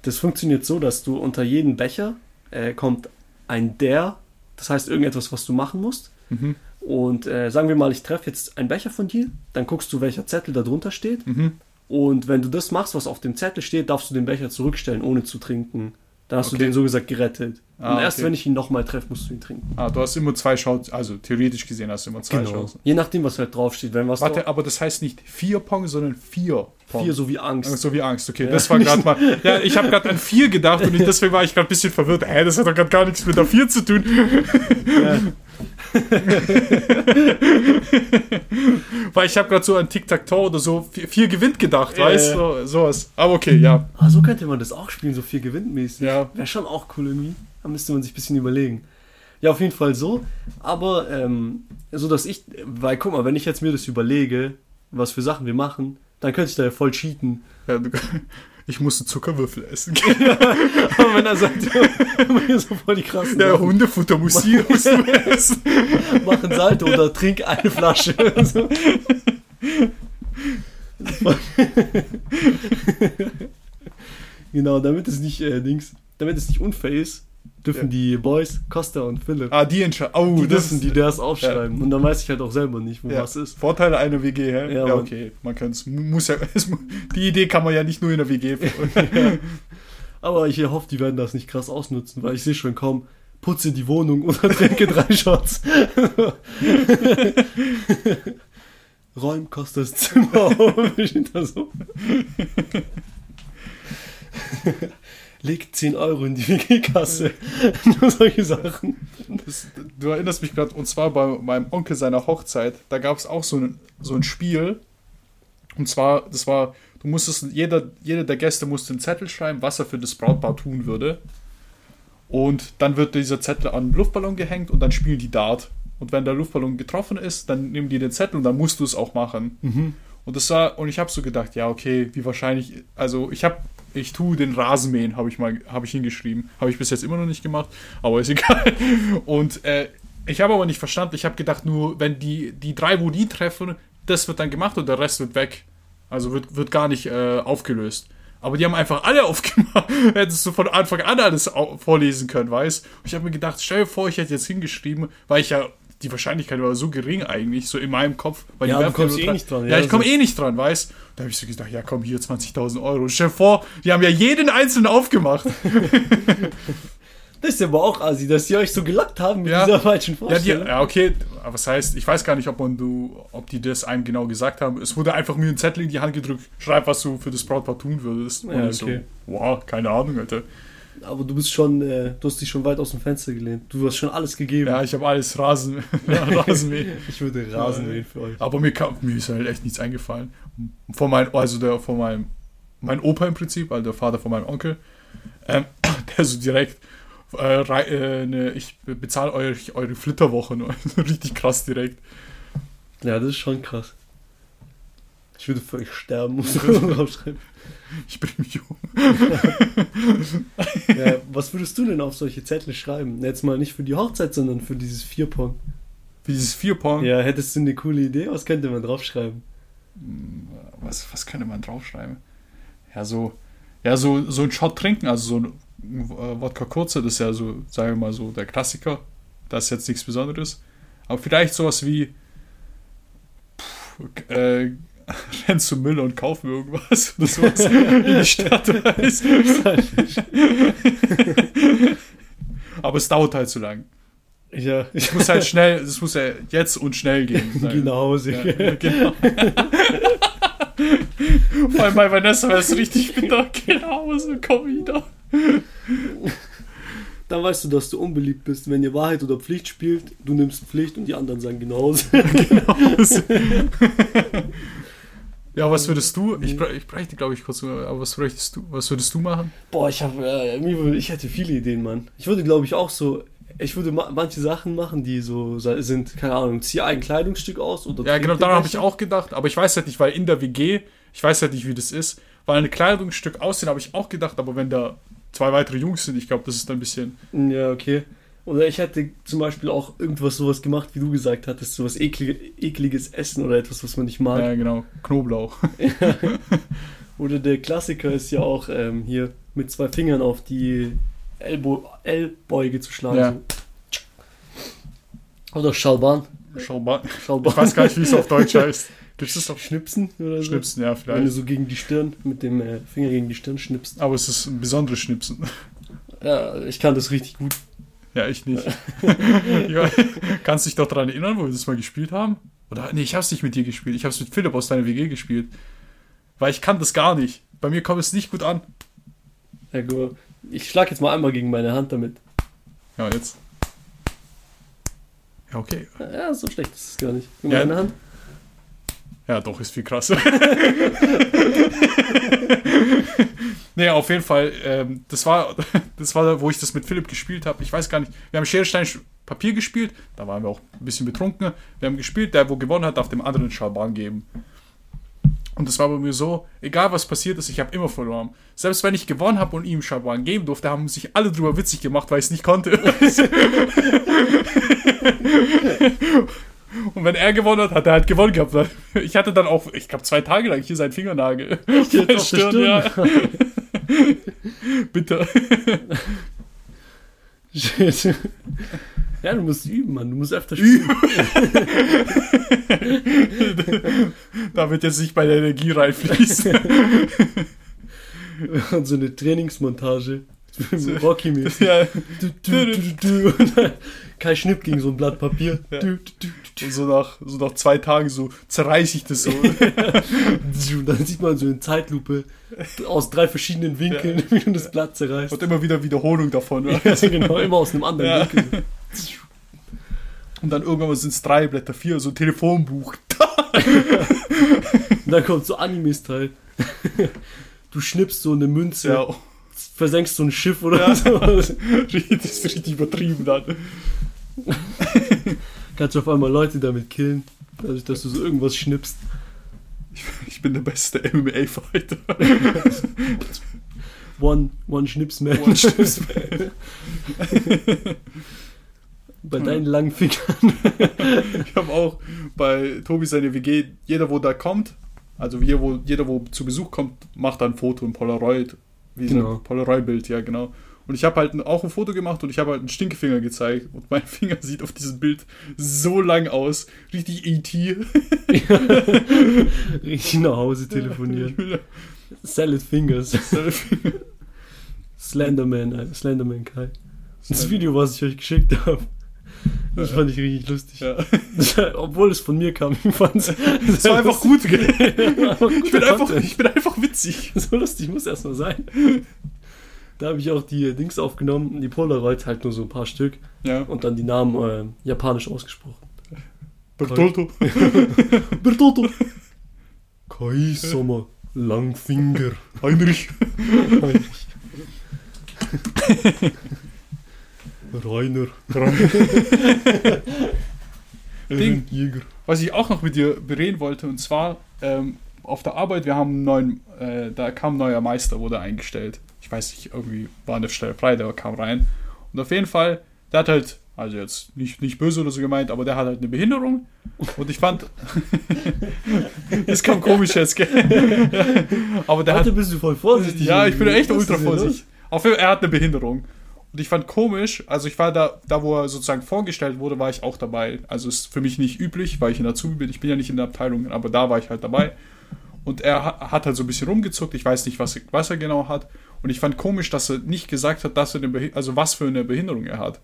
Speaker 1: Das funktioniert so, dass du unter jeden Becher äh, kommt ein der, das heißt irgendetwas, was du machen musst.
Speaker 2: Mhm.
Speaker 1: Und äh, sagen wir mal, ich treffe jetzt einen Becher von dir, dann guckst du, welcher Zettel da drunter steht.
Speaker 2: Mhm.
Speaker 1: Und wenn du das machst, was auf dem Zettel steht, darfst du den Becher zurückstellen, ohne zu trinken. Dann hast
Speaker 2: Okay.
Speaker 1: du den so gesagt gerettet.
Speaker 2: Ah,
Speaker 1: Und erst
Speaker 2: okay.
Speaker 1: wenn ich ihn nochmal treffe, musst du ihn trinken.
Speaker 2: Ah, du hast immer zwei Chancen, also theoretisch gesehen hast du immer zwei Chancen.
Speaker 1: Je nachdem, was halt draufsteht. Wenn was
Speaker 2: Warte, aber das heißt nicht vier Pong, sondern vier Pong.
Speaker 1: vier so wie Angst.
Speaker 2: So wie Angst, okay.
Speaker 1: Ja.
Speaker 2: Das war gerade mal. Ja, ich habe gerade an vier gedacht und ich, deswegen war ich gerade ein bisschen verwirrt. Hä, das hat doch gerade gar nichts mit der vier zu tun.
Speaker 1: Ja.
Speaker 2: Weil ich habe gerade so an Tic-Tac-Toe oder so vier, vier gewinnt gedacht,
Speaker 1: Ja,
Speaker 2: weißt du? So, sowas. Aber okay, ja.
Speaker 1: Ah, so könnte man das auch spielen, so viel gewinnmäßig.
Speaker 2: Ja.
Speaker 1: Wäre schon auch cool irgendwie. Da müsste man sich ein bisschen überlegen. Ja, auf jeden Fall so. Aber ähm, so, dass ich, weil guck mal, wenn ich jetzt mir das überlege, was für Sachen wir machen, dann könnte ich da ja voll cheaten.
Speaker 2: ja du, ich musste Zuckerwürfel essen.
Speaker 1: Aber wenn er sagt, ja, so voll die krassen
Speaker 2: Ja,
Speaker 1: Sachen,
Speaker 2: Hundefutter musst du essen.
Speaker 1: mach ein Salto oder trink eine Flasche. so. genau, damit es nicht, äh, Dings, damit es nicht unfair ist, dürfen
Speaker 2: Ja.
Speaker 1: die Boys, Costa und Philipp,
Speaker 2: Ah, die entscheiden. Oh,
Speaker 1: die
Speaker 2: das
Speaker 1: dürfen die das aufschreiben. Und dann weiß ich halt auch selber nicht, wo
Speaker 2: Ja.
Speaker 1: was ist.
Speaker 2: Vorteile einer WG, hä?
Speaker 1: Ja,
Speaker 2: Ja, okay. Man kann es, muss ja, die Idee kann man ja nicht nur in der WG.
Speaker 1: Aber ich hoffe, die werden das nicht krass ausnutzen, weil ich sehe schon kaum, putze die Wohnung oder trinke drei Shots. Räum kostet das Zimmer auf. Ich so. Leg 10 Euro in die WG-Kasse. Nur solche Sachen.
Speaker 2: Das, du erinnerst mich gerade, und zwar bei meinem Onkel seiner Hochzeit, da gab es auch so ein, so ein Spiel. Und zwar, das war, du musstest, jeder, jeder der Gäste musste einen Zettel schreiben, was er für das Brautpaar tun würde. Und dann wird dieser Zettel an einen Luftballon gehängt und dann spielen die Dart. Und wenn der Luftballon getroffen ist, dann nehmen die den Zettel und dann musst du es auch machen. Und das war, und ich habe so gedacht, ja, okay, wie wahrscheinlich, also ich habe ich tue den Rasenmähen, habe ich mal, habe ich hingeschrieben. Habe ich bis jetzt immer noch nicht gemacht, aber ist egal. Und äh, ich habe aber nicht verstanden, ich habe gedacht, nur wenn die, die drei, wo die treffen, das wird dann gemacht und der Rest wird weg. Also wird, wird gar nicht äh, aufgelöst. Aber die haben einfach alle aufgemacht. Hättest du von Anfang an alles vorlesen können, weißt Und ich habe mir gedacht, stell dir vor, ich hätte jetzt hingeschrieben, weil ich ja die Wahrscheinlichkeit war so gering eigentlich, so in meinem Kopf. Weil
Speaker 1: Ja,
Speaker 2: die
Speaker 1: du kommst eh nicht dran,
Speaker 2: Ja,
Speaker 1: ja,
Speaker 2: ich komme
Speaker 1: also-
Speaker 2: eh nicht dran, weißt Da habe ich so gedacht, ja komm, hier 20.000 Euro. Stell vor, die haben ja jeden einzelnen aufgemacht.
Speaker 1: Das ist aber auch assi, dass die euch so gelockt haben mit
Speaker 2: Ja.
Speaker 1: dieser falschen
Speaker 2: Ja, die,
Speaker 1: Vorstellung.
Speaker 2: ja, okay, aber was heißt, ich weiß gar nicht, ob, man du, ob die das einem genau gesagt haben. Es wurde einfach mir ein Zettel in die Hand gedrückt, schreib, was du für das Brautpaar tun würdest. Und
Speaker 1: Ja,
Speaker 2: ich
Speaker 1: okay.
Speaker 2: so, wow, keine Ahnung, Alter.
Speaker 1: Aber du bist schon, äh, du hast dich schon weit aus dem Fenster gelehnt. Du hast schon alles gegeben.
Speaker 2: Ja, ich habe alles Rasen, Rasenmäh.
Speaker 1: ich würde Rasen mähen für euch.
Speaker 2: Aber mir, kam, mir ist halt echt nichts eingefallen. Von meinem, also der, von meinem, mein Opa im Prinzip, also der Vater von meinem Onkel, ähm, der so direkt, äh, äh, ne, ich bezahle euch eure Flitterwochen. Richtig krass direkt.
Speaker 1: Ja, das ist schon krass. Ich würde für euch sterben, muss man draufschreiben.
Speaker 2: Ich bringe mich um.
Speaker 1: Ja, was würdest du denn auf solche Zettel schreiben? Jetzt mal nicht für die Hochzeit, sondern für dieses Vierpong.
Speaker 2: Wie dieses Vierpong.
Speaker 1: Ja, hättest du eine coole Idee? Was könnte man draufschreiben?
Speaker 2: Was, was könnte man draufschreiben? Ja, so, ja, so, so ein Shot trinken, also so ein äh, Wodka Kurze, das ist ja so, sagen wir mal so, der Klassiker. Das ist jetzt nichts Besonderes. Aber vielleicht sowas wie pff, äh, renn zum Müller und kauf mir irgendwas oder sowas in die Stadt. reist. Aber es dauert halt zu lang.
Speaker 1: Ja, ich
Speaker 2: muss halt schnell, es muss ja jetzt und schnell gehen.
Speaker 1: geh nach Hause.
Speaker 2: Ja, genau. Vor allem bei Vanessa wäre es richtig bitter. Geh nach Hause, komm wieder.
Speaker 1: Dann weißt du, dass du unbeliebt bist. Wenn ihr Wahrheit oder Pflicht spielt, du nimmst Pflicht und die anderen sagen genauso.
Speaker 2: Ja, was würdest du? Ich, br- ich bräuchte, glaube ich, kurz, aber was würdest du, was würdest du machen?
Speaker 1: Boah, ich habe, äh, ich hätte viele Ideen, Mann. Ich würde, glaube ich, auch so, ich würde ma manche Sachen machen, die so sind, keine Ahnung, zieh ein Kleidungsstück aus oder
Speaker 2: Ja, genau, daran habe ich auch gedacht, aber ich weiß halt nicht, weil in der WG, ich weiß halt nicht, wie das ist, weil ein Kleidungsstück aussehen, habe ich auch gedacht, aber wenn da zwei weitere Jungs sind, ich glaube, das ist ein bisschen.
Speaker 1: Ja, okay. Oder ich hätte zum Beispiel auch irgendwas sowas gemacht, wie du gesagt hattest, sowas eklige, ekliges Essen oder etwas, was man nicht mag.
Speaker 2: Ja, genau, Knoblauch.
Speaker 1: Oder der Klassiker ist ja auch ähm, hier mit zwei Fingern auf die Ellbo Ellbeuge zu schlagen.
Speaker 2: Ja.
Speaker 1: So. Oder Schalban.
Speaker 2: Schau mal.
Speaker 1: Schalban.
Speaker 2: Ich weiß gar nicht, wie es auf Deutsch heißt. Gibt es auf
Speaker 1: Schnipsen oder so.
Speaker 2: Schnipsen, ja,
Speaker 1: Wenn du
Speaker 2: vielleicht.
Speaker 1: so gegen die Stirn, mit dem äh, Finger gegen die Stirn schnippst.
Speaker 2: Aber es ist ein besonderes Schnipsen.
Speaker 1: Ja, ich kann das richtig gut.
Speaker 2: Ja, ich nicht. ja, kannst dich doch daran erinnern, wo wir das mal gespielt haben? Oder, nee, ich hab's nicht mit dir gespielt. Ich hab's mit Philipp aus deiner WG gespielt. Weil ich kann das gar nicht. Bei mir kommt es nicht gut an.
Speaker 1: Ja, gut. Ich schlag jetzt mal einmal gegen meine Hand damit.
Speaker 2: Ja, jetzt. Ja, okay.
Speaker 1: Ja, so schlecht ist es gar nicht. Gegen
Speaker 2: Ja.
Speaker 1: meine Hand.
Speaker 2: Ja, doch, ist viel krasser. nee, auf jeden Fall, ähm, das war, das war, wo ich das mit Philipp gespielt habe. Ich weiß gar nicht. Wir haben Schere, Stein, Sch- Papier gespielt. Da waren wir auch ein bisschen betrunken. Wir haben gespielt, der, wo gewonnen hat, darf dem anderen Schalban geben. Und das war bei mir so, egal was passiert ist, ich habe immer verloren. Selbst wenn ich gewonnen habe und ihm Schalban geben durfte, haben sich alle drüber witzig gemacht, weil ich es nicht konnte. Und wenn er gewonnen hat, hat er halt gewonnen gehabt. Ich hatte dann auch, ich glaube, zwei Tage lang hier seinen Fingernagel.
Speaker 1: Jetzt auf Stirn.
Speaker 2: ja. Bitte.
Speaker 1: Shit. Ja, du musst üben, Mann. Du musst öfter spielen.
Speaker 2: Da wird jetzt nicht meine Energie reinfließen.
Speaker 1: Und so eine Trainingsmontage. Rocky-mäßig.
Speaker 2: ja.
Speaker 1: Und dann Kein Schnipp gegen so ein Blatt Papier.
Speaker 2: Ja. Und so nach, so nach zwei Tagen so zerreiß ich das so.
Speaker 1: Und dann sieht man so in Zeitlupe aus drei verschiedenen Winkeln, wie du das Blatt zerreißt.
Speaker 2: Und immer wieder Wiederholung davon.
Speaker 1: Ja, genau, immer aus einem anderen
Speaker 2: Ja.
Speaker 1: Winkel.
Speaker 2: Und dann irgendwann sind es drei Blätter, vier, so ein Telefonbuch.
Speaker 1: Und dann kommt so Anime-Style. Du schnippst so eine Münze,
Speaker 2: Ja,
Speaker 1: versenkst so ein Schiff oder
Speaker 2: Ja.
Speaker 1: so.
Speaker 2: das ist richtig übertrieben dann.
Speaker 1: Kannst du auf einmal Leute damit killen, dadurch, dass du so irgendwas schnippst.
Speaker 2: Ich bin der beste MMA-Fighter.
Speaker 1: One, one Schnipsman.
Speaker 2: One Schnips-
Speaker 1: Bei deinen langen Fingern.
Speaker 2: Ich habe auch bei Tobi seine WG, jeder, wo da kommt, also jeder, wo, jeder, wo zu Besuch kommt, macht ein Foto, ein Polaroid. Wie so
Speaker 1: Genau.
Speaker 2: ein Polaroid-Bild, ja, genau. Und ich habe halt auch ein Foto gemacht und ich habe halt einen Stinkefinger gezeigt. Und mein Finger sieht auf diesem Bild so lang aus. Richtig E.T.
Speaker 1: Richtig nach Hause telefonieren. Salad Fingers. Slenderman, äh, Slenderman Kai. Das Video, was ich euch geschickt habe. Das fand ich richtig lustig.
Speaker 2: Ja.
Speaker 1: Obwohl es von mir kam, ich fand's.
Speaker 2: Das war einfach gut, gell? Ich
Speaker 1: Ich
Speaker 2: bin einfach, ich bin einfach witzig.
Speaker 1: So lustig muss erstmal sein. Da habe ich auch die Dings aufgenommen, die Polaroid, halt nur so ein paar Stück
Speaker 2: Ja.
Speaker 1: und dann die Namen äh, japanisch ausgesprochen.
Speaker 2: Bertoldo.
Speaker 1: Bertotto. Kai Sommer, Langfinger.
Speaker 2: Heinrich.
Speaker 1: Heinrich. Rainer.
Speaker 2: Ding.
Speaker 1: Jäger.
Speaker 2: Was ich auch noch mit dir bereden wollte, und zwar ähm, auf der Arbeit, wir haben einen neuen, äh, da kam ein neuer Meister, wurde eingestellt. Ich weiß nicht, irgendwie war eine Stelle frei, der kam rein. Und auf jeden Fall, der hat halt, also jetzt nicht, nicht böse oder so gemeint, aber der hat halt eine Behinderung. Und ich fand, das kam komisch jetzt, gell? aber der hat,
Speaker 1: Heute bist du voll vorsichtig.
Speaker 2: ja, ich bin echt ultra vorsichtig. Auf jeden Fall, er hat eine Behinderung. Und ich fand komisch, also ich war da, da wo er sozusagen vorgestellt wurde, war ich auch dabei. Also ist für mich nicht üblich, weil ich in der Azubi bin. Ich bin ja nicht in der Abteilung, aber da war ich halt dabei. Und er ha- hat halt so ein bisschen rumgezuckt. Ich weiß nicht, was, was er genau hat. Und ich fand komisch, dass er nicht gesagt hat, dass er eine also was für eine Behinderung er hat.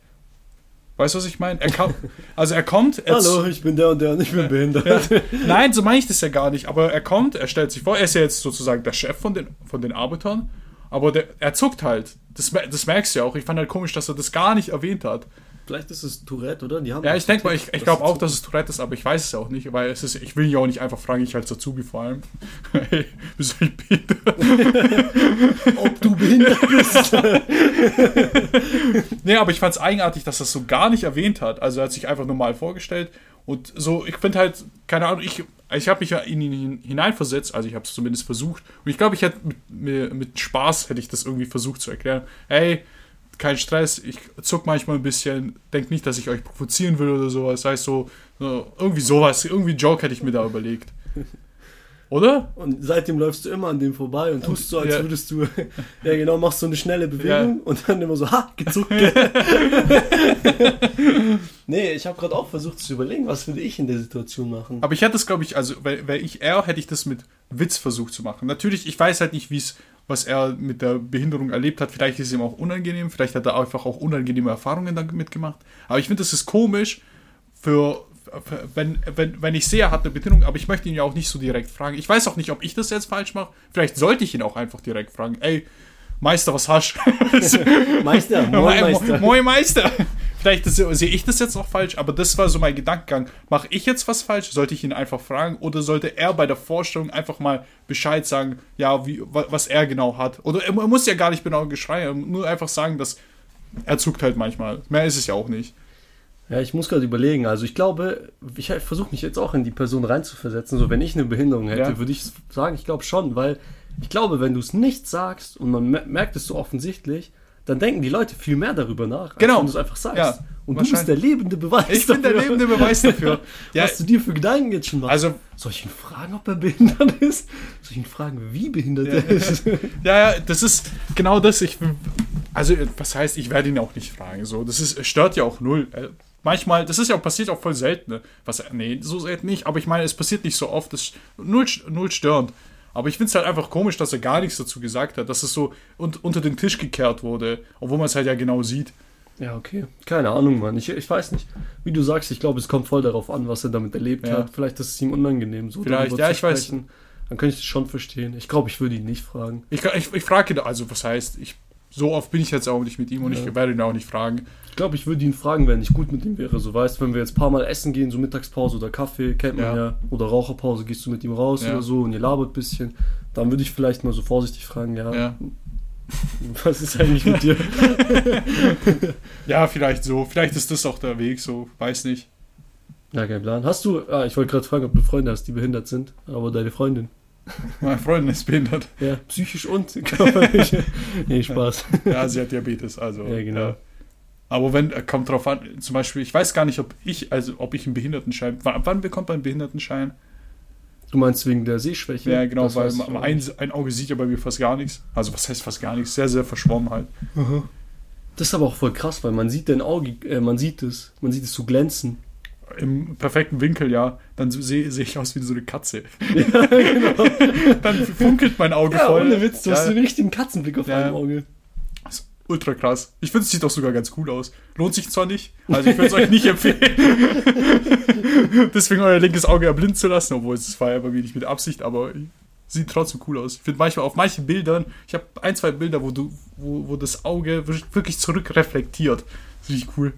Speaker 2: Weißt du, was ich meine? Er kam, also er kommt. Er
Speaker 1: Hallo, ich bin der und der und ich bin behindert.
Speaker 2: Nein, so meine ich das ja gar nicht. Aber er kommt, er stellt sich vor, er ist ja jetzt sozusagen der Chef von den, von den Arbeitern. Aber der, er zuckt halt. Das, das merkst du ja auch. Ich fand halt komisch, dass er das gar nicht erwähnt hat.
Speaker 1: Vielleicht ist es Tourette, oder?
Speaker 2: Ja, ich denke mal, ich, ich glaube auch, dass es Tourette ist, aber ich weiß es auch nicht, weil es ist, ich will ihn ja auch nicht einfach fragen, ich als Azubi vor allem. hey, bist du nicht behindert?
Speaker 1: Ob du behindert bist.
Speaker 2: Nee, aber ich fand es eigenartig, dass er es so gar nicht erwähnt hat. Also er hat sich einfach normal vorgestellt und so, ich finde halt, keine Ahnung, ich, ich habe mich ja in ihn hin- hineinversetzt, also ich habe es zumindest versucht und ich glaube, ich hätte mit, mit, Spaß hätte ich das irgendwie versucht zu erklären. Ey, kein Stress, ich zuck manchmal ein bisschen, denk nicht, dass ich euch provozieren will oder sowas, sei so, so irgendwie sowas, irgendwie einen Joke hätte ich mir da überlegt. Oder?
Speaker 1: Und seitdem läufst du immer an dem vorbei und tust so, als
Speaker 2: Ja.
Speaker 1: würdest du, ja genau, machst so eine schnelle Bewegung und dann immer so, ha, gezuckt. nee, ich habe gerade auch versucht zu überlegen, was würde ich in der Situation machen.
Speaker 2: Aber ich hätte es, glaube ich, also wäre wär ich er, hätte ich das mit Witz versucht zu machen. Natürlich, ich weiß halt nicht, wie es, was er mit der Behinderung erlebt hat. Vielleicht ist es ihm auch unangenehm, vielleicht hat er einfach auch unangenehme Erfahrungen damit gemacht. Aber ich finde, das ist komisch für, für wenn, wenn, wenn ich sehe, er hat eine Behinderung, aber ich möchte ihn ja auch nicht so direkt fragen. Ich weiß auch nicht, ob ich das jetzt falsch mache. Vielleicht sollte ich ihn auch einfach direkt fragen. Ey, Meister, was hast du?
Speaker 1: Meister, moin Meister.
Speaker 2: Moin Meister. Vielleicht sehe ich das jetzt auch falsch, aber das war so mein Gedankengang. Mache ich jetzt was falsch? Sollte ich ihn einfach fragen? Oder sollte er bei der Vorstellung einfach mal Bescheid sagen, ja, wie, wa- was er genau hat? Oder er, muss ja gar nicht genau geschreien, nur einfach sagen, dass er zuckt halt manchmal. Mehr ist es ja auch nicht.
Speaker 1: Ja, ich muss gerade überlegen. Also ich glaube, ich versuche mich jetzt auch in die Person reinzuversetzen. So, wenn ich eine Behinderung hätte,
Speaker 2: Ja.
Speaker 1: würde ich sagen, ich glaube schon, weil ich glaube, wenn du es nicht sagst und man mer- merkt es so offensichtlich, dann denken die Leute viel mehr darüber nach, als
Speaker 2: Genau.
Speaker 1: wenn du es einfach sagst.
Speaker 2: Ja,
Speaker 1: und du bist der lebende Beweis
Speaker 2: Ich bin der
Speaker 1: dafür,
Speaker 2: lebende Beweis dafür. Ja,
Speaker 1: was du dir für Gedanken jetzt schon machst.
Speaker 2: also
Speaker 1: Soll ich ihn fragen, ob er behindert ist? Soll ich ihn fragen, wie behindert er ist?
Speaker 2: Ja, ja, das ist genau das. Ich, also, was heißt, ich werde ihn auch nicht fragen. So, das ist, stört ja auch null. Äh, Manchmal, das ist ja passiert auch voll selten. ne? Was, nee, so selten nicht. Aber ich meine, es passiert nicht so oft. Das ist null, null störend. Aber ich finde es halt einfach komisch, dass er gar nichts dazu gesagt hat, dass es so und, unter den Tisch gekehrt wurde, obwohl man es halt ja genau sieht.
Speaker 1: Ja, okay. Keine Ahnung, Mann. Ich, ich weiß nicht. Wie du sagst, ich glaube, es kommt voll darauf an, was er damit erlebt
Speaker 2: Ja.
Speaker 1: hat. Vielleicht ist es ihm unangenehm, so
Speaker 2: Vielleicht, ja,
Speaker 1: zu
Speaker 2: ich weiß.
Speaker 1: sprechen. Dann könnte ich es schon verstehen. Ich glaube, ich würde ihn nicht fragen.
Speaker 2: Ich, ich, ich frage ihn, also was heißt, ich, so oft bin ich jetzt auch nicht mit ihm und
Speaker 1: Ja.
Speaker 2: ich werde ihn auch nicht fragen.
Speaker 1: Ich glaube, ich würde ihn fragen, wenn ich gut mit ihm wäre. So weißt, wenn wir jetzt ein paar Mal essen gehen, so Mittagspause oder Kaffee, kennt man
Speaker 2: Ja.
Speaker 1: ja. Oder Raucherpause, gehst du mit ihm raus
Speaker 2: Ja.
Speaker 1: oder so und ihr labert ein bisschen. Dann würde ich vielleicht mal so vorsichtig fragen, ja,
Speaker 2: Ja.
Speaker 1: was ist eigentlich mit dir?
Speaker 2: ja, vielleicht so. Vielleicht ist das auch der Weg, so, weiß nicht.
Speaker 1: Ja, kein Plan. Hast du, ah, ich wollte gerade fragen, ob du Freunde hast, die behindert sind, aber deine Freundin.
Speaker 2: Meine Freundin ist behindert.
Speaker 1: Ja, psychisch und körperlich. nee, Spaß.
Speaker 2: Ja, sie hat Diabetes, also.
Speaker 1: Ja, genau.
Speaker 2: ja. Aber wenn, äh, kommt drauf an, zum Beispiel, ich weiß gar nicht, ob ich, also ob ich einen Behindertenschein, wann, wann bekommt man einen Behindertenschein?
Speaker 1: Du meinst wegen der Sehschwäche?
Speaker 2: Ja, genau,
Speaker 1: Das
Speaker 2: weil ma-
Speaker 1: auch
Speaker 2: ein, ein Auge sieht ja bei mir fast gar nichts. Also was heißt fast gar nichts? Sehr, sehr verschwommen halt.
Speaker 1: Das ist aber auch voll krass, weil man sieht dein Auge, äh, man sieht es, man sieht es so glänzen.
Speaker 2: Im perfekten Winkel, ja. Dann sehe sehe ich aus wie so eine Katze.
Speaker 1: ja, genau.
Speaker 2: Dann funkelt mein Auge
Speaker 1: Ja,
Speaker 2: voll.
Speaker 1: ohne Witz, du
Speaker 2: ja,
Speaker 1: hast einen richtigen Katzenblick auf
Speaker 2: Ja.
Speaker 1: deinem Auge.
Speaker 2: ist ultra krass. Ich finde, es sieht auch sogar ganz cool aus. Lohnt sich zwar nicht, also ich würde es euch nicht empfehlen. Deswegen euer linkes Auge erblinden zu lassen, obwohl es war ja bei mir nicht mit Absicht, aber sieht trotzdem cool aus. Ich finde manchmal auf manchen Bildern, ich habe ein, zwei Bilder, wo du, wo, wo das Auge wirklich zurückreflektiert. Das ist richtig cool.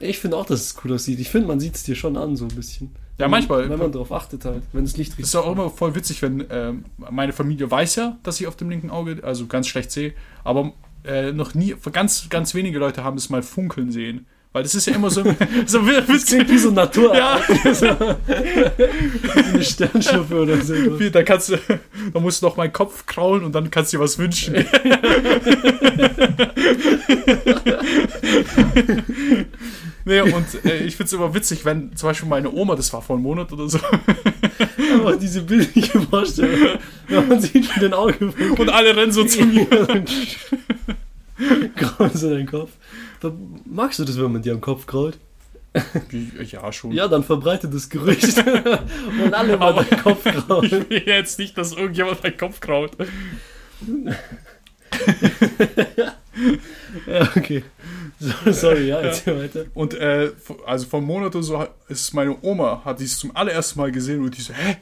Speaker 1: Ich finde auch, dass es cool aussieht. Ich finde, man sieht es dir schon an, so ein bisschen.
Speaker 2: Ja, manchmal.
Speaker 1: Wenn man darauf achtet halt, wenn das Licht
Speaker 2: Das
Speaker 1: richtig
Speaker 2: ist auch immer voll witzig, wenn ähm, meine Familie weiß ja, dass ich auf dem linken Auge, also ganz schlecht sehe, aber äh, noch nie, ganz, ganz wenige Leute haben es mal funkeln sehen. Weil das ist ja immer so, so
Speaker 1: Das klingt wie so Natur.
Speaker 2: Ja.
Speaker 1: so eine Sternschnuppe oder so.
Speaker 2: Wie, Da kannst du, da musst du noch meinen Kopf kraulen und dann kannst du dir was wünschen. nee, und äh, ich find's immer witzig, wenn zum Beispiel meine Oma, das war vor einem Monat oder so,
Speaker 1: Aber diese bildliche Vorstellung, wenn man sieht, wie dein Auge
Speaker 2: und alle rennen so zu mir.
Speaker 1: Grauen so dein Kopf. Magst du das, wenn man dir am Kopf kraut?
Speaker 2: Ja, schon.
Speaker 1: Ja, dann verbreitet das Gerücht. Und alle mal
Speaker 2: Aber-
Speaker 1: deinen Kopf
Speaker 2: Ich
Speaker 1: krauen.
Speaker 2: will jetzt nicht, dass irgendjemand meinen Kopf kraut.
Speaker 1: Ja, okay. So, sorry, ja, erzähl weiter.
Speaker 2: Und äh, also vor einem Monat oder so ist meine Oma, hat dies zum allerersten Mal gesehen und die so, hä,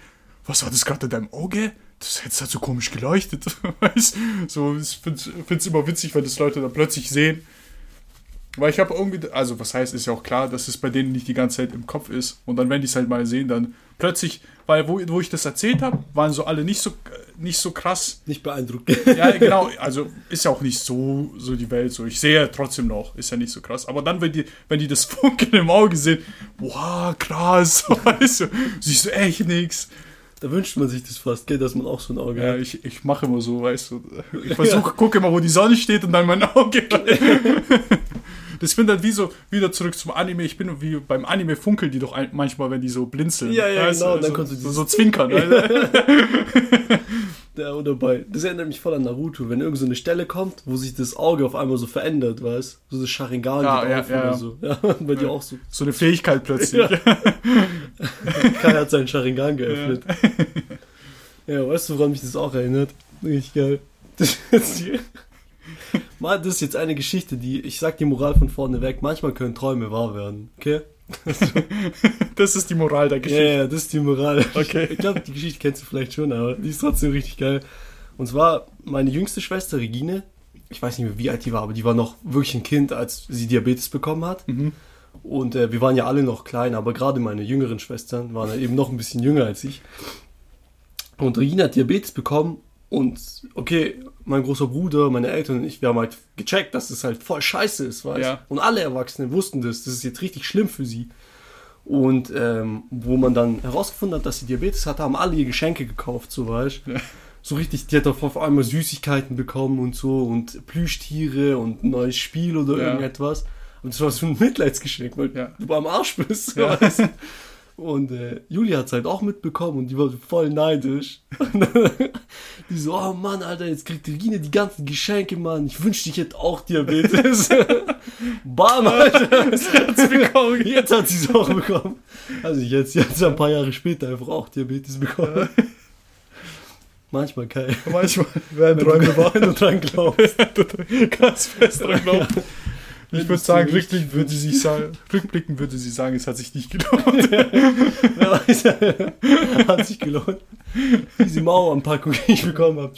Speaker 2: was war das gerade in deinem Auge? Das hat hat so komisch geleuchtet. So, ich finde es immer witzig, wenn das Leute dann plötzlich sehen. Weil ich habe irgendwie, also was heißt, ist ja auch klar, dass es bei denen nicht die ganze Zeit im Kopf ist. Und dann, wenn die es halt mal sehen, dann plötzlich, weil wo, wo ich das erzählt habe, waren so alle nicht so, nicht so krass
Speaker 1: Nicht beeindruckt.
Speaker 2: ja, genau, also ist ja auch nicht so, so die Welt so. Ich sehe ja trotzdem noch, ist ja nicht so krass. Aber dann, wenn die, wenn die das Funkeln im Auge sehen, wow, krass, weißt du, siehst du echt nix.
Speaker 1: Da wünscht man sich das fast, gell, dass man auch so ein Auge
Speaker 2: Ja,
Speaker 1: hat.
Speaker 2: ich, ich mache immer so, weißt du. Ich versuche, gucke immer, wo die Sonne steht und dann mein Auge. Das bin dann wie so, wieder zurück zum Anime. Ich bin wie beim Anime funkeln die doch ein, manchmal, wenn die so blinzeln.
Speaker 1: Ja, ja,
Speaker 2: weißt
Speaker 1: genau,
Speaker 2: du,
Speaker 1: dann
Speaker 2: so,
Speaker 1: kannst du
Speaker 2: so, so zwinkern. du.
Speaker 1: Ja, oder bei. Das erinnert mich voll an Naruto, wenn irgend so eine Stelle kommt, wo sich das Auge auf einmal so verändert, weißt So das Sharingan
Speaker 2: Ja,
Speaker 1: geht
Speaker 2: ja,
Speaker 1: auf
Speaker 2: ja,
Speaker 1: oder
Speaker 2: ja.
Speaker 1: so. Ja, bei dir auch so.
Speaker 2: So eine Fähigkeit plötzlich.
Speaker 1: Kai hat seinen Sharingan geöffnet. Ja. weißt du, woran mich das auch erinnert? Richtig geil. Das ist, hier. Mal, das ist jetzt eine Geschichte, die, ich sag die Moral von vorne weg, manchmal können Träume wahr werden, okay?
Speaker 2: Das ist die Moral der Geschichte.
Speaker 1: ja, das ist die Moral.
Speaker 2: Okay.
Speaker 1: Ich glaube, die Geschichte kennst du vielleicht schon, aber die ist trotzdem richtig geil. Und zwar meine jüngste Schwester Regine, ich weiß nicht mehr, wie alt die war, aber die war noch wirklich ein Kind, als sie Diabetes bekommen hat.
Speaker 2: Mhm.
Speaker 1: Und äh, wir waren ja alle noch klein, aber gerade meine jüngeren Schwestern waren eben noch ein bisschen jünger als ich. Und Regina hat Diabetes bekommen und okay, mein großer Bruder, meine Eltern und ich, wir haben halt gecheckt, dass es halt voll scheiße ist, weißt
Speaker 2: Ja.
Speaker 1: Und alle Erwachsenen wussten das, das ist jetzt richtig schlimm für sie. Und ähm, wo man dann herausgefunden hat, dass sie Diabetes hatte, haben alle ihr Geschenke gekauft, so weißt
Speaker 2: Ja.
Speaker 1: So richtig, die hat auf einmal Süßigkeiten bekommen und so und Plüschtiere und ein neues Spiel oder
Speaker 2: Ja.
Speaker 1: irgendetwas. Und das war so ein Mitleidsgeschenk, weil
Speaker 2: Ja.
Speaker 1: du am Arsch bist.
Speaker 2: Ja.
Speaker 1: weißt du? Und äh, Julia hat es halt auch mitbekommen und die war voll neidisch. die so, oh Mann, Alter, jetzt kriegt Regine die ganzen Geschenke, Mann. Ich wünschte, ich hätte auch Diabetes. Bam, Alter.
Speaker 2: Hat's bekommen.
Speaker 1: Jetzt hat sie es auch bekommen. Also jetzt, jetzt ein paar Jahre später einfach auch Diabetes bekommen. Manchmal Kai.
Speaker 2: Manchmal werden
Speaker 1: Wenn
Speaker 2: Träume
Speaker 1: du,
Speaker 2: wahr.
Speaker 1: wenn du dran glaubst.
Speaker 2: Ganz fest dran glauben.
Speaker 1: Wenn
Speaker 2: Ich würde sagen, rückblickend würde sie sagen, rückblickend würde sie sagen, es hat sich nicht gelohnt.
Speaker 1: Wer weiß, hat sich gelohnt. Diese Maueranpackung, die ich bekommen habe.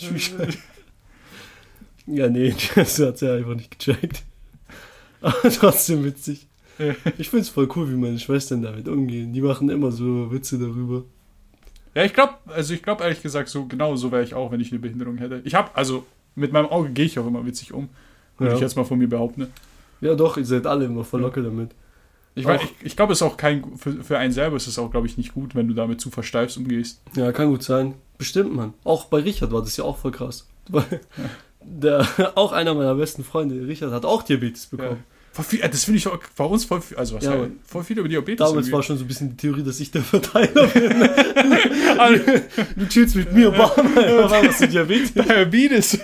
Speaker 1: Ja, nee, das hat sie einfach nicht gecheckt. Aber trotzdem witzig. Ich finde es voll cool, wie meine Schwestern damit umgehen. Die machen immer so Witze darüber.
Speaker 2: Ja, ich glaube, also ich glaube ehrlich gesagt, so genau so wäre ich auch, wenn ich eine Behinderung hätte. Ich habe, also mit meinem Auge gehe ich auch immer witzig um. Würde
Speaker 1: Ja.
Speaker 2: ich jetzt mal von mir behaupten.
Speaker 1: Ja, doch, ihr seid alle immer voll locker damit.
Speaker 2: Ich,
Speaker 1: Auch-
Speaker 2: ich, ich glaube, es ist auch kein, für, für einen selber ist es auch, glaube ich, nicht gut, wenn du damit zu versteifst umgehst.
Speaker 1: Ja, kann gut sein. Bestimmt, Mann. Auch bei Richard war das ja auch voll krass. Weil Der, auch einer meiner besten Freunde, Richard, hat auch Diabetes bekommen.
Speaker 2: Voll viel, äh, das finde ich auch bei uns voll viel, also was
Speaker 1: Ja,
Speaker 2: heißt, voll viel über Diabetes.
Speaker 1: Damals
Speaker 2: irgendwie.
Speaker 1: war schon so ein bisschen die Theorie, dass ich der Verteiler bin. du chillst mit mir, bam, was du Diabetes?
Speaker 2: Diabetes.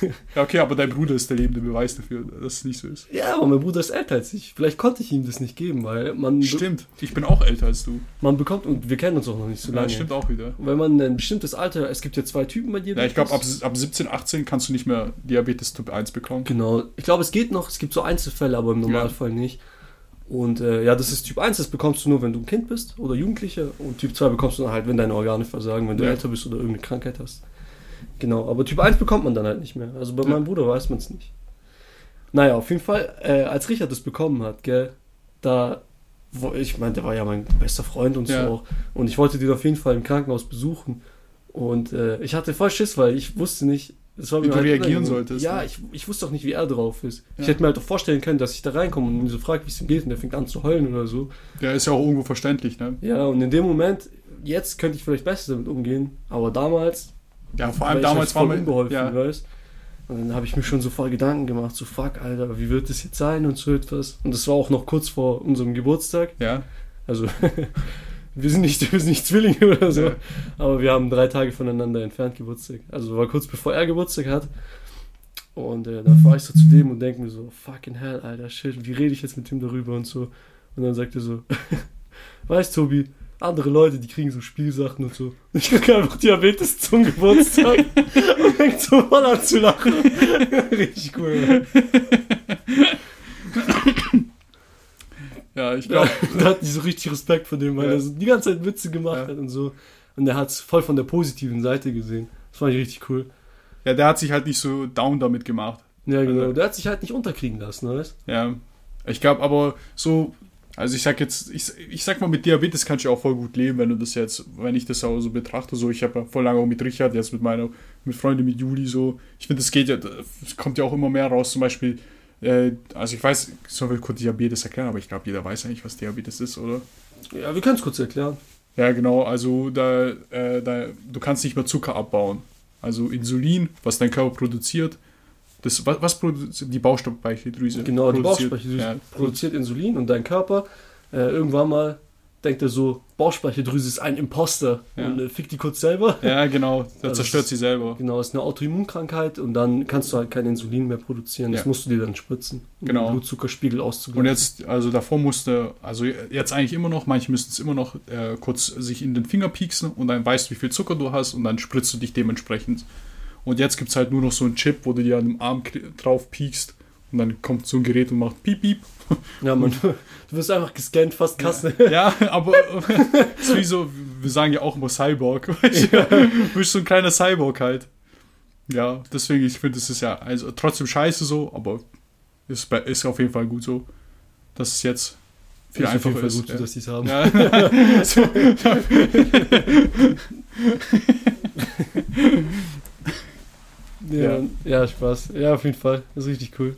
Speaker 2: ja, okay, aber dein Bruder ist der lebende Beweis dafür, dass es nicht so ist.
Speaker 1: Ja, aber mein Bruder ist älter als ich. Vielleicht konnte ich ihm das nicht geben, weil man,
Speaker 2: Stimmt, ich bin auch älter als du.
Speaker 1: man bekommt, und wir kennen uns auch noch nicht so
Speaker 2: Ja,
Speaker 1: lange.
Speaker 2: stimmt auch wieder.
Speaker 1: Wenn man ein bestimmtes Alter, es gibt ja zwei Typen bei Diabetes.
Speaker 2: Ja, ich glaube, ab, ab 17, 18 kannst du nicht mehr Diabetes Typ 1 bekommen.
Speaker 1: Genau. Ich glaube, es geht noch, es gibt so Einzelfälle, aber im Normalfall nicht. Und äh, ja, das ist Typ 1, das bekommst du nur, wenn du ein Kind bist oder Jugendlicher. Und Typ 2 bekommst du dann halt, wenn deine Organe versagen, wenn du
Speaker 2: Ja.
Speaker 1: älter bist oder irgendeine Krankheit hast. Genau, aber Typ 1 bekommt man dann halt nicht mehr. Also bei
Speaker 2: Ja.
Speaker 1: meinem Bruder weiß man es nicht. Naja, auf jeden Fall, äh, als Richard das bekommen hat, gell, da, wo, ich meine, der war ja mein bester Freund und
Speaker 2: Ja.
Speaker 1: so auch. Und ich wollte den auf jeden Fall im Krankenhaus besuchen. Und äh, ich hatte voll Schiss, weil ich wusste nicht, das war
Speaker 2: Wie du
Speaker 1: halt
Speaker 2: reagieren solltest,
Speaker 1: Ja,
Speaker 2: ne?
Speaker 1: ich, ich wusste auch nicht, wie er drauf ist. Ich
Speaker 2: Ja.
Speaker 1: hätte mir halt auch vorstellen können, dass ich da reinkomme und ihn so frage, wie es ihm geht und der fängt an zu heulen oder so.
Speaker 2: Ja, ist ja auch irgendwo verständlich, ne?
Speaker 1: Ja, und in dem Moment, jetzt könnte ich vielleicht besser damit umgehen, aber damals
Speaker 2: Ja, vor allem
Speaker 1: ich
Speaker 2: damals
Speaker 1: halt
Speaker 2: war
Speaker 1: voll
Speaker 2: man.
Speaker 1: unbeholfen,
Speaker 2: Ja,
Speaker 1: weißt Und dann habe ich mir schon so voll Gedanken gemacht, so fuck, Alter, wie wird das jetzt sein und so etwas. Und das war auch noch kurz vor unserem Geburtstag.
Speaker 2: ja,
Speaker 1: Also, wir sind nicht, wir sind nicht Zwillinge oder so,
Speaker 2: Ja.
Speaker 1: aber wir haben drei Tage voneinander entfernt Geburtstag. Also war kurz bevor er Geburtstag hat. Und äh, dann fahre ich so zu dem und denke mir so, fucking hell, Alter, shit, wie rede ich jetzt mit ihm darüber und so. Und dann sagt er so, weißt Tobi, andere Leute, die kriegen so Spielsachen und so. Ich krieg einfach Diabetes zum Geburtstag und fängt so voll an zu lachen. Richtig cool.
Speaker 2: ja, ich glaube.
Speaker 1: da hatten die so richtig Respekt vor dem, weil
Speaker 2: Ja.
Speaker 1: er so die ganze Zeit Witze gemacht
Speaker 2: Ja.
Speaker 1: hat und so. Und er hat es voll von der positiven Seite gesehen. Das fand ich richtig cool.
Speaker 2: Ja, der hat sich halt nicht so down damit gemacht.
Speaker 1: Ja, genau.
Speaker 2: Also-
Speaker 1: Der hat sich halt nicht unterkriegen lassen, weißt
Speaker 2: Ja. Ich glaube aber so, also ich sag jetzt, ich, ich sag mal, mit Diabetes kannst du auch voll gut leben, wenn du das jetzt, wenn ich das auch so betrachte. So, ich habe ja voll lange auch mit Richard, jetzt mit meiner, mit Freundin, mit Juli so. Ich finde, das geht ja, es kommt ja auch immer mehr raus. Zum Beispiel, äh, also ich weiß, sollen wir kurz Diabetes erklären, aber ich glaube, jeder weiß eigentlich, was Diabetes ist, oder?
Speaker 1: Ja, wir können es kurz erklären.
Speaker 2: Ja, genau. Also da, äh, da, du kannst nicht mehr Zucker abbauen. Also Insulin, was dein Körper produziert, das, was, was produziert die Baustoffspeicheldrüse?
Speaker 1: Genau, die Bauchspeicheldrüse
Speaker 2: Ja,
Speaker 1: produziert Insulin und dein Körper äh, irgendwann mal denkt er so, Bauchspeicheldrüse ist ein Imposter
Speaker 2: Ja.
Speaker 1: und äh, fickt die kurz selber.
Speaker 2: ja, genau. Da
Speaker 1: Also
Speaker 2: zerstört sie selber.
Speaker 1: Genau, ist eine Autoimmunkrankheit und dann kannst du halt kein Insulin mehr produzieren. Das
Speaker 2: Ja.
Speaker 1: musst du dir dann spritzen, um
Speaker 2: Genau.
Speaker 1: den Blutzuckerspiegel auszugleichen.
Speaker 2: Und jetzt, also davor musste, also jetzt eigentlich immer noch, manche müssen es immer noch äh, kurz sich in den Finger pieksen und dann weißt du, wie viel Zucker du hast und dann spritzt du dich dementsprechend. Und jetzt gibt es halt nur noch so einen Chip, wo du dir an dem Arm drauf piekst und dann kommt so ein Gerät und macht piep, piep.
Speaker 1: Ja, man, du wirst einfach gescannt, fast Kasse.
Speaker 2: Ja, aber ist wie so, wir sagen ja auch immer Cyborg. Du bist so ein kleiner Cyborg halt. Ja, deswegen, ich finde, es ist ja also trotzdem scheiße so, aber ist, ist auf jeden Fall gut so, dass es jetzt viel
Speaker 1: Ist
Speaker 2: einfacher ist.
Speaker 1: gut,
Speaker 2: ja.
Speaker 1: dass die es haben.
Speaker 2: Ja. so,
Speaker 1: Ja,
Speaker 2: Ja.
Speaker 1: ja, Spaß. Ja, auf jeden Fall. Das ist richtig cool.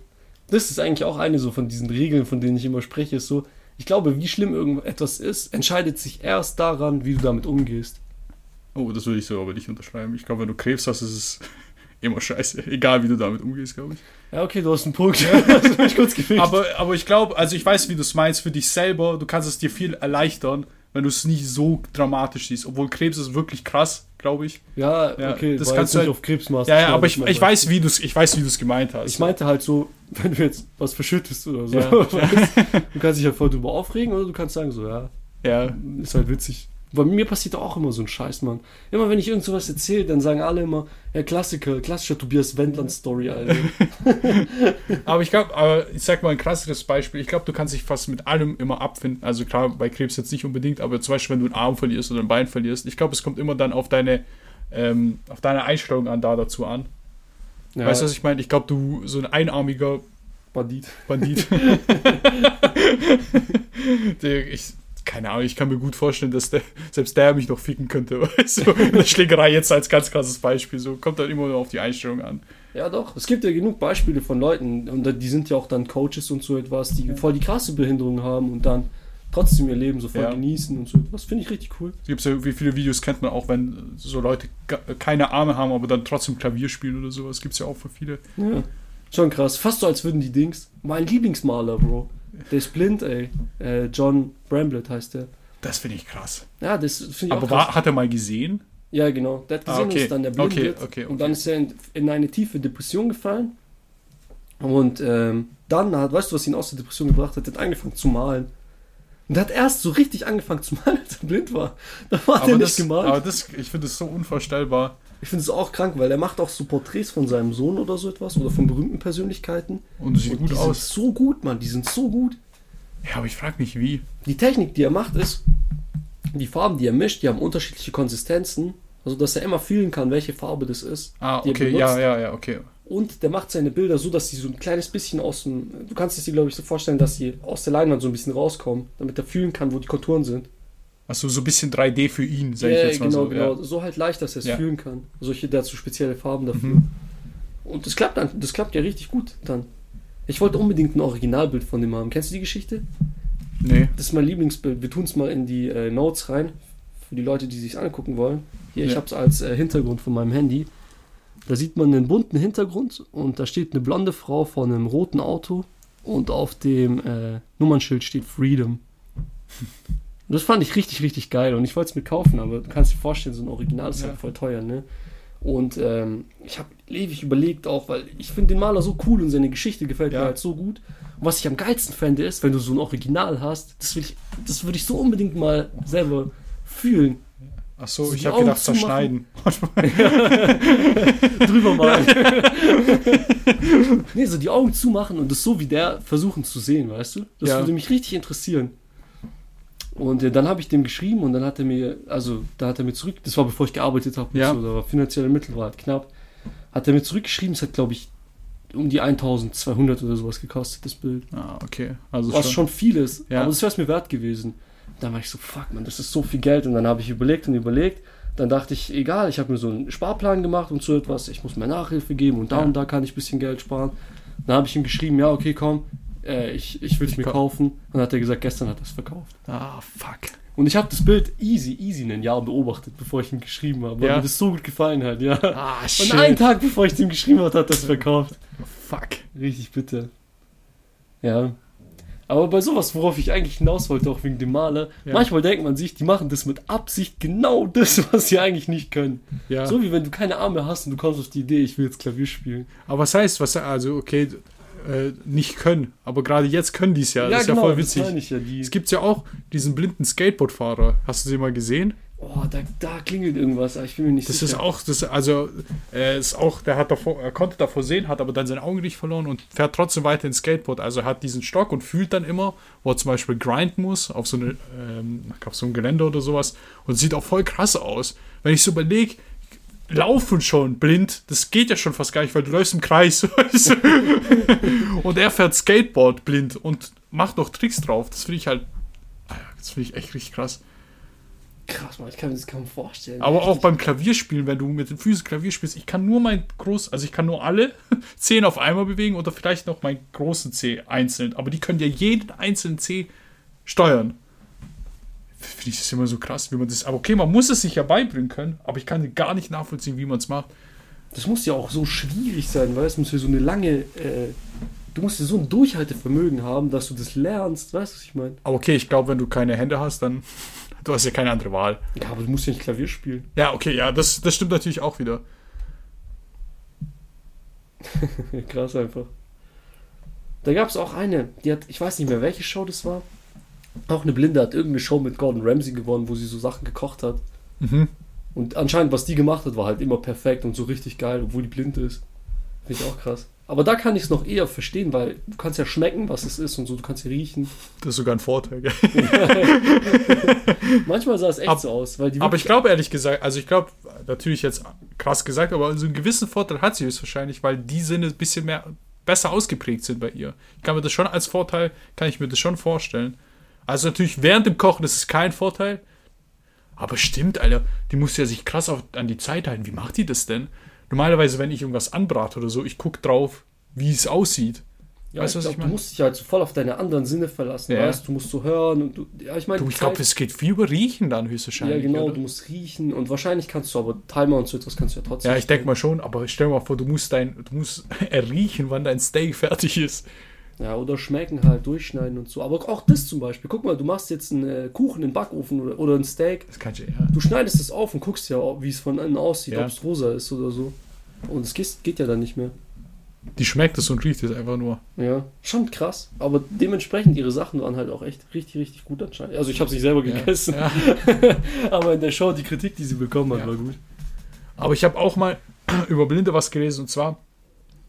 Speaker 1: Das ist eigentlich auch eine so von diesen Regeln, von denen ich immer spreche, ist so, ich glaube, wie schlimm irgendetwas ist, entscheidet sich erst daran, wie du damit umgehst.
Speaker 2: oh, das würde ich so aber nicht unterschreiben. Ich glaube, wenn du Krebs hast, ist es immer scheiße. Egal, wie du damit umgehst, glaube ich.
Speaker 1: Ja, okay, du hast einen Punkt. das hat mich kurz gefickt.
Speaker 2: Aber, aber ich glaube, also ich weiß, wie du es meinst, für dich selber, du kannst es dir viel erleichtern, wenn du es nicht so dramatisch siehst. Obwohl Krebs ist wirklich krass, glaube ich.
Speaker 1: ja,
Speaker 2: Ja,
Speaker 1: okay,
Speaker 2: das kannst du
Speaker 1: nicht auf Krebsmaß.
Speaker 2: Ja, ja,
Speaker 1: geschlagen,
Speaker 2: aber ich, ich weiß, wie du es ich weiß, wie du es gemeint hast.
Speaker 1: Ich meinte halt so, wenn du jetzt was verschüttest oder so.
Speaker 2: Ja.
Speaker 1: du kannst dich halt voll drüber aufregen oder du kannst sagen so, ja,
Speaker 2: ja,
Speaker 1: ist halt witzig. Bei mir passiert auch immer so ein Scheiß, Mann. Immer wenn ich irgend sowas erzähle, dann sagen alle immer, ja, Klassiker, klassischer Tobias Wendland-Story, Alter.
Speaker 2: aber ich glaube, aber ich sag mal ein krasseres Beispiel. Ich glaube, du kannst dich fast mit allem immer abfinden. Also klar, bei Krebs jetzt nicht unbedingt, aber zum Beispiel, wenn du einen Arm verlierst oder ein Bein verlierst, ich glaube, es kommt immer dann auf deine, ähm, auf deine Einstellung an da dazu an.
Speaker 1: Ja,
Speaker 2: Weißt du, was ich meine? Ich glaube, du so ein einarmiger
Speaker 1: Bandit.
Speaker 2: Bandit. Der, ich, keine Ahnung, ich kann mir gut vorstellen, dass der, selbst der mich noch ficken könnte. Weißt du? In der Schlägerei jetzt als ganz krasses Beispiel. So kommt dann immer nur auf die Einstellung an.
Speaker 1: Ja, doch. Es gibt ja genug Beispiele von Leuten, und die sind ja auch dann Coaches und so etwas, die voll die krasse Behinderung haben und dann trotzdem ihr Leben so voll
Speaker 2: Ja.
Speaker 1: genießen und so etwas. Finde ich richtig cool.
Speaker 2: Es gibt ja, wie viele Videos kennt man auch, wenn so Leute keine Arme haben, aber dann trotzdem Klavier spielen oder sowas. Gibt es ja auch für viele.
Speaker 1: Ja. Schon krass. Fast so, als würden die Dings. Mein Lieblingsmaler, Bro. Der ist blind, ey. Äh, John Bramblett heißt der.
Speaker 2: Das finde ich krass.
Speaker 1: Ja, das finde ich
Speaker 2: Aber
Speaker 1: auch krass.
Speaker 2: war, hat er mal gesehen?
Speaker 1: Ja, genau. Der hat
Speaker 2: Ah,
Speaker 1: gesehen,
Speaker 2: okay.
Speaker 1: dass dann der blind
Speaker 2: Okay,
Speaker 1: wird.
Speaker 2: okay,
Speaker 1: Und dann ist er in, in eine tiefe Depression gefallen. Und ähm, dann hat, weißt du, was ihn aus der Depression gebracht hat? Er hat angefangen zu malen. Und er hat erst so richtig angefangen zu malen, als er blind war. Da hat er
Speaker 2: Aber
Speaker 1: nicht
Speaker 2: das,
Speaker 1: gemalt.
Speaker 2: aber das, ich finde es so unvorstellbar.
Speaker 1: Ich finde es auch krank, weil er macht auch so Porträts von seinem Sohn oder so etwas oder von berühmten Persönlichkeiten.
Speaker 2: Und sieht
Speaker 1: Und
Speaker 2: gut
Speaker 1: die
Speaker 2: aus.
Speaker 1: sind so gut, Mann. Die sind so gut.
Speaker 2: Ja, aber ich frage mich, wie.
Speaker 1: Die Technik, die er macht, ist, die Farben, die er mischt, die haben unterschiedliche Konsistenzen. Also, dass er immer fühlen kann, welche Farbe das ist.
Speaker 2: Ah, okay, ja, ja, ja, okay.
Speaker 1: Und der macht seine Bilder so, dass sie so ein kleines bisschen aus dem. Du kannst es dir, glaube ich, so vorstellen, dass sie aus der Leinwand so ein bisschen rauskommen, damit er fühlen kann, wo die Konturen sind.
Speaker 2: Also so ein bisschen 3D für ihn, sag ich
Speaker 1: Ja,
Speaker 2: jetzt mal
Speaker 1: genau,
Speaker 2: so.
Speaker 1: genau.
Speaker 2: Ja.
Speaker 1: So halt leicht, dass er es
Speaker 2: Ja.
Speaker 1: fühlen kann. Solche, der hat so spezielle Farben dafür.
Speaker 2: Mhm.
Speaker 1: Und das klappt dann, das klappt ja richtig gut dann. Ich wollte unbedingt ein Originalbild von dem haben. Kennst du die Geschichte?
Speaker 2: Nee.
Speaker 1: Das ist mein Lieblingsbild. Wir tun es mal in die äh, Notes rein. Für die Leute, die sich angucken wollen. Hier, ich
Speaker 2: Ja.
Speaker 1: habe es als äh, Hintergrund von meinem Handy. Da sieht man einen bunten Hintergrund und da steht eine blonde Frau vor einem roten Auto und auf dem äh, Nummernschild steht Freedom. Und das fand ich richtig, richtig geil und ich wollte es mir kaufen, aber du kannst dir vorstellen, so ein Original ist
Speaker 2: Ja.
Speaker 1: halt voll teuer, ne? Und ähm, ich habe ewig überlegt auch, weil ich finde den Maler so cool und seine Geschichte gefällt
Speaker 2: Ja.
Speaker 1: mir halt so gut. Und was ich am geilsten fände, ist, wenn du so ein Original hast, das, will ich, das würde ich so unbedingt mal selber fühlen.
Speaker 2: Ach so,
Speaker 1: So
Speaker 2: ich habe gedacht, zerschneiden.
Speaker 1: drüber malen. nee, so die Augen zumachen und das so wie der versuchen zu sehen, weißt du? Das
Speaker 2: Ja.
Speaker 1: würde mich richtig interessieren. Und äh, dann habe ich dem geschrieben und dann hat er mir, also da hat er mir zurück, das war bevor ich gearbeitet habe,
Speaker 2: Ja.
Speaker 1: so, da war finanzielle Mittel war halt knapp, hat er mir zurückgeschrieben, es hat glaube ich um die 1200 oder sowas gekostet, das Bild.
Speaker 2: ah, okay. Also
Speaker 1: Was
Speaker 2: schon.
Speaker 1: schon viel ist,
Speaker 2: Ja.
Speaker 1: aber das wäre es mir wert gewesen. Dann war ich so, fuck man, das ist so viel Geld und dann habe ich überlegt und überlegt. Dann dachte ich, egal, ich habe mir so einen Sparplan gemacht und so etwas, ich muss mir Nachhilfe geben und da
Speaker 2: Ja.
Speaker 1: und da kann ich ein bisschen Geld sparen. Dann habe ich ihm geschrieben, ja, okay, komm, äh, ich, ich will es mir
Speaker 2: kau-
Speaker 1: kaufen. Und dann hat er gesagt, gestern hat er es verkauft.
Speaker 2: Ah, fuck.
Speaker 1: Und ich habe das Bild easy, easy ein Jahr beobachtet, bevor ich ihm geschrieben habe, weil
Speaker 2: Ja.
Speaker 1: mir das so gut gefallen hat, ja.
Speaker 2: Ah,
Speaker 1: Und einen Tag bevor ich es ihm geschrieben habe, hat er es verkauft.
Speaker 2: Fuck.
Speaker 1: Richtig bitter. Ja. Aber bei sowas, worauf ich eigentlich hinaus wollte, auch wegen dem Maler,
Speaker 2: Ja.
Speaker 1: manchmal denkt man sich, die machen das mit Absicht genau das, was sie eigentlich nicht können.
Speaker 2: Ja.
Speaker 1: So wie wenn du keine Arme hast und du kommst auf die Idee, ich will jetzt Klavier spielen.
Speaker 2: Aber was heißt, was, also, okay, äh, nicht können, aber gerade jetzt können die es ja. das ist ja voll witzig.
Speaker 1: genau, Das ja, die,
Speaker 2: Es gibt ja auch diesen blinden Skateboardfahrer. Hast du den mal gesehen?
Speaker 1: oh, da, da klingelt irgendwas, aber ich bin mir nicht
Speaker 2: Das
Speaker 1: sicher.
Speaker 2: ist auch, das also er ist auch, der hat davor, er konnte davor sehen, hat aber dann sein Augenlicht verloren und fährt trotzdem weiter ins Skateboard. Also er hat diesen Stock und fühlt dann immer, wo er zum Beispiel grinden muss auf so eine, ähm, auf so ein Gelände oder sowas und sieht auch voll krass aus. Wenn ich so überlege, laufen schon blind, das geht ja schon fast gar nicht, weil du läufst im Kreis. weißt du? und er fährt Skateboard blind und macht noch Tricks drauf. Das finde ich halt, ah das finde ich echt richtig krass.
Speaker 1: Krass, Mann, ich kann mir das kaum vorstellen.
Speaker 2: Aber auch beim Klavierspielen, wenn du mit den Füßen Klavier spielst, ich kann nur mein groß, also ich kann nur alle Zehen auf einmal bewegen oder vielleicht noch meinen großen C einzeln. Aber die können ja jeden einzelnen C steuern. Finde ich das immer so krass, wie man das. Aber okay, man muss es sich ja beibringen können, aber ich kann gar nicht nachvollziehen, wie man es macht.
Speaker 1: Das muss ja auch so schwierig sein, weißt du? Muss ja so eine lange. Äh, du musst ja so ein Durchhaltevermögen haben, dass du das lernst, weißt du, was ich meine?
Speaker 2: Aber okay, ich glaube, wenn du keine Hände hast, dann. Du hast ja keine andere Wahl.
Speaker 1: Ja, aber du musst ja nicht Klavier spielen.
Speaker 2: Ja, okay, ja, das, das stimmt natürlich auch wieder.
Speaker 1: Krass einfach. Da gab es auch eine, die hat, ich weiß nicht mehr, welche Show das war. Auch eine Blinde hat irgendeine Show mit Gordon Ramsay gewonnen, wo sie so Sachen gekocht hat.
Speaker 2: Mhm.
Speaker 1: Und anscheinend, was die gemacht hat, war halt immer perfekt und so richtig geil, obwohl die blind ist. Finde ich auch krass. Aber da kann ich es noch eher verstehen, weil du kannst ja schmecken, was es ist und so, du kannst ja riechen.
Speaker 2: Das ist sogar ein Vorteil. Gell?
Speaker 1: Manchmal sah es echt
Speaker 2: Ab-
Speaker 1: so aus, weil die
Speaker 2: Aber ich glaube ehrlich gesagt, also ich glaube, natürlich jetzt krass gesagt, aber so einen gewissen Vorteil hat sie höchstwahrscheinlich, weil die Sinne ein bisschen mehr besser ausgeprägt sind bei ihr. Ich kann mir das schon als Vorteil, kann ich mir das schon vorstellen. Also natürlich während dem Kochen ist es kein Vorteil. Aber stimmt, Alter, die muss ja sich krass auf, an die Zeit halten. Wie macht die das denn? Normalerweise, wenn ich irgendwas anbrate oder so, ich gucke drauf, wie es aussieht.
Speaker 1: Ja,
Speaker 2: weißt du,
Speaker 1: ich glaub,
Speaker 2: ich
Speaker 1: du
Speaker 2: meine?
Speaker 1: musst dich halt so voll auf deine anderen Sinne verlassen,
Speaker 2: Ja.
Speaker 1: weißt du, musst so hören und du, ja, ich meine,
Speaker 2: Du, ich glaube, es geht viel über Riechen dann
Speaker 1: ja,
Speaker 2: höchstwahrscheinlich.
Speaker 1: genau,
Speaker 2: oder?
Speaker 1: du musst riechen und wahrscheinlich kannst du aber Timer und so etwas kannst du ja trotzdem.
Speaker 2: Ja, ich denke mal schon, aber stell dir mal vor, du musst dein, du musst erriechen, wann dein Steak fertig ist.
Speaker 1: Ja, oder schmecken halt, durchschneiden und so. Aber auch das zum Beispiel. Guck mal, du machst jetzt einen äh, Kuchen in den Backofen oder, oder ein Steak.
Speaker 2: Das kann ich ja.
Speaker 1: Du schneidest es auf und guckst ja, wie es von innen aussieht,
Speaker 2: Ja.
Speaker 1: ob es rosa ist oder so. Und es geht, geht ja dann nicht mehr.
Speaker 2: Die schmeckt es und riecht es einfach nur.
Speaker 1: Ja, schon krass. Aber dementsprechend ihre Sachen waren halt auch echt richtig, richtig gut anscheinend. Also ich habe sie selber
Speaker 2: Ja.
Speaker 1: gegessen.
Speaker 2: Ja.
Speaker 1: Aber in der Show, die Kritik, die sie bekommen hat,
Speaker 2: Ja.
Speaker 1: war gut.
Speaker 2: Aber ich habe auch mal über Blinde was gelesen und zwar,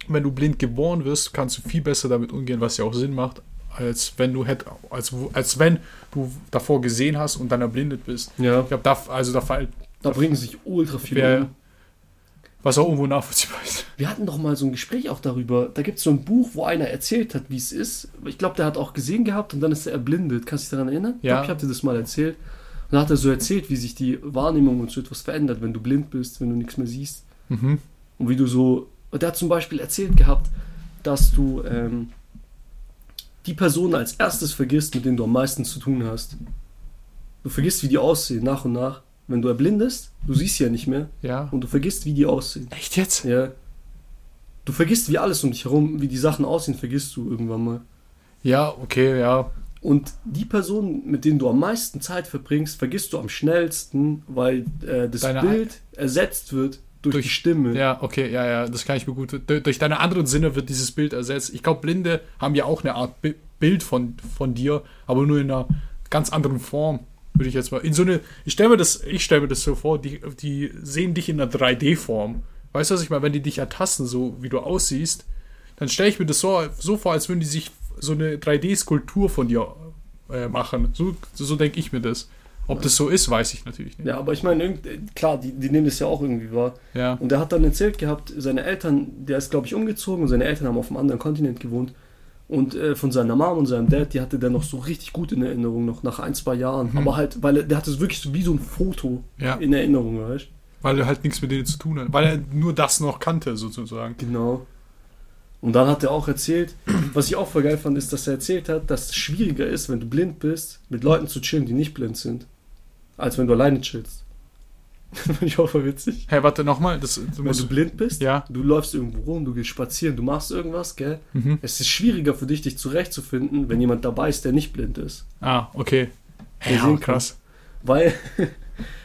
Speaker 2: wenn du blind geboren wirst, kannst du viel besser damit umgehen, was ja auch Sinn macht, als wenn du hätt, als, als wenn du davor gesehen hast und dann erblindet bist.
Speaker 1: Ja.
Speaker 2: Ich glaube, da, also da fällt,
Speaker 1: Da bringen sich ultra viel
Speaker 2: Wer-
Speaker 1: um.
Speaker 2: was auch irgendwo nachvollziehbar ist.
Speaker 1: Wir hatten doch mal so ein Gespräch auch darüber. Da gibt es so ein Buch, wo einer erzählt hat, wie es ist. Ich glaube, der hat auch gesehen gehabt und dann ist er erblindet. Kannst du dich daran erinnern? Ich
Speaker 2: Ja.
Speaker 1: glaube, ich habe dir das mal erzählt. Und dann hat er so erzählt, wie sich die Wahrnehmung und so etwas verändert, wenn du blind bist, wenn du nichts mehr siehst.
Speaker 2: Mhm.
Speaker 1: Und wie du so. Und der hat zum Beispiel erzählt gehabt, dass du ähm, die Personen als erstes vergisst, mit denen du am meisten zu tun hast. Du vergisst, wie die aussehen, nach und nach. Wenn du erblindest, du siehst sie ja nicht mehr
Speaker 2: Ja.
Speaker 1: und du vergisst, wie die aussehen.
Speaker 2: Echt jetzt?
Speaker 1: Ja. Du vergisst, wie alles um dich herum, wie die Sachen aussehen, vergisst du irgendwann mal.
Speaker 2: Ja, okay, ja.
Speaker 1: Und die Personen, mit denen du am meisten Zeit verbringst, vergisst du am schnellsten, weil äh, das
Speaker 2: Deine
Speaker 1: Bild ersetzt wird durch,
Speaker 2: Durch-
Speaker 1: die Stimme.
Speaker 2: Ja, okay, ja, ja, das kann ich mir gut. Durch deine anderen Sinne wird dieses Bild ersetzt. Ich glaube, Blinde haben ja auch eine Art Bi- Bild von, von dir, aber nur in einer ganz anderen Form, würde ich jetzt mal. In so eine, ich stelle mir das, ich stelle mir das so vor, die, die sehen dich in einer 3D-Form. Weißt du, was ich meine? Wenn die dich ertasten, so wie du aussiehst, dann stelle ich mir das so, so vor, als würden die sich so eine 3D-Skulptur von dir äh, machen. So, so denke ich mir das. Ob das so ist, weiß ich natürlich nicht.
Speaker 1: Ja, aber ich meine, irgend- klar, die, die nehmen das ja auch irgendwie wahr.
Speaker 2: Ja.
Speaker 1: Und er hat dann erzählt gehabt, seine Eltern, der ist, glaube ich, umgezogen und seine Eltern haben auf einem anderen Kontinent gewohnt. Und äh, von seiner Mom und seinem Dad, die hatte der noch so richtig gut in Erinnerung, noch nach ein, zwei Jahren.
Speaker 2: Mhm.
Speaker 1: Aber halt, weil er, der hatte es wirklich so wie so ein Foto
Speaker 2: Ja.
Speaker 1: in Erinnerung, weißt
Speaker 2: Weil er halt nichts mit denen zu tun hat. Weil er nur das noch kannte, sozusagen.
Speaker 1: Genau. Und dann hat er auch erzählt, was ich auch voll geil fand, ist, dass er erzählt hat, dass es schwieriger ist, wenn du blind bist, mit Leuten zu chillen, die nicht blind sind, als wenn du alleine chillst. Fand ich auch voll witzig.
Speaker 2: Hey, warte nochmal. Das, du
Speaker 1: Wenn du blind bist,
Speaker 2: ja.
Speaker 1: du läufst irgendwo rum, du gehst spazieren, du machst irgendwas, gell?
Speaker 2: Mhm.
Speaker 1: Es ist schwieriger für dich, dich zurechtzufinden, wenn jemand dabei ist, der nicht blind ist.
Speaker 2: Ah, okay.
Speaker 1: Wir
Speaker 2: Ja, krass.
Speaker 1: Weil,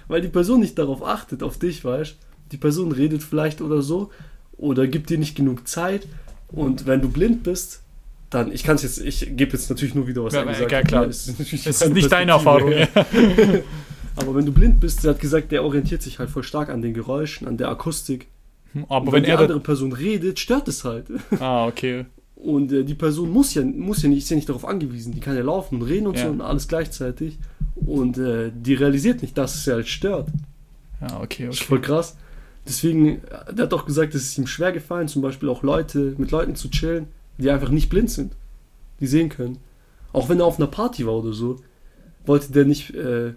Speaker 1: weil die Person nicht darauf achtet, auf dich, weißt Die Person redet vielleicht oder so oder gibt dir nicht genug Zeit. Und wenn du blind bist, dann, ich kann es jetzt, ich gebe jetzt natürlich nur wieder, was
Speaker 2: Ja,
Speaker 1: er
Speaker 2: ja,
Speaker 1: gesagt
Speaker 2: ja, klar.
Speaker 1: Es ist,
Speaker 2: Es ist nicht deine Erfahrung.
Speaker 1: ja. Aber wenn du blind bist, er hat gesagt, der orientiert sich halt voll stark an den Geräuschen, an der Akustik.
Speaker 2: Aber
Speaker 1: Und
Speaker 2: wenn
Speaker 1: die
Speaker 2: er.
Speaker 1: andere Person redet, stört es halt.
Speaker 2: Ah, okay.
Speaker 1: Und äh, die Person muss ja, muss ja nicht, ist ja nicht darauf angewiesen. Die kann ja laufen und reden und
Speaker 2: Ja.
Speaker 1: so und alles gleichzeitig. Und äh, die realisiert nicht, dass es ja halt stört.
Speaker 2: Ja, okay,
Speaker 1: Das ist
Speaker 2: okay.
Speaker 1: voll krass. Deswegen, der hat auch gesagt, es ist ihm schwer gefallen, zum Beispiel auch Leute, mit Leuten zu chillen, die einfach nicht blind sind. Die sehen können. Auch wenn er auf einer Party war oder so, wollte der nicht, äh,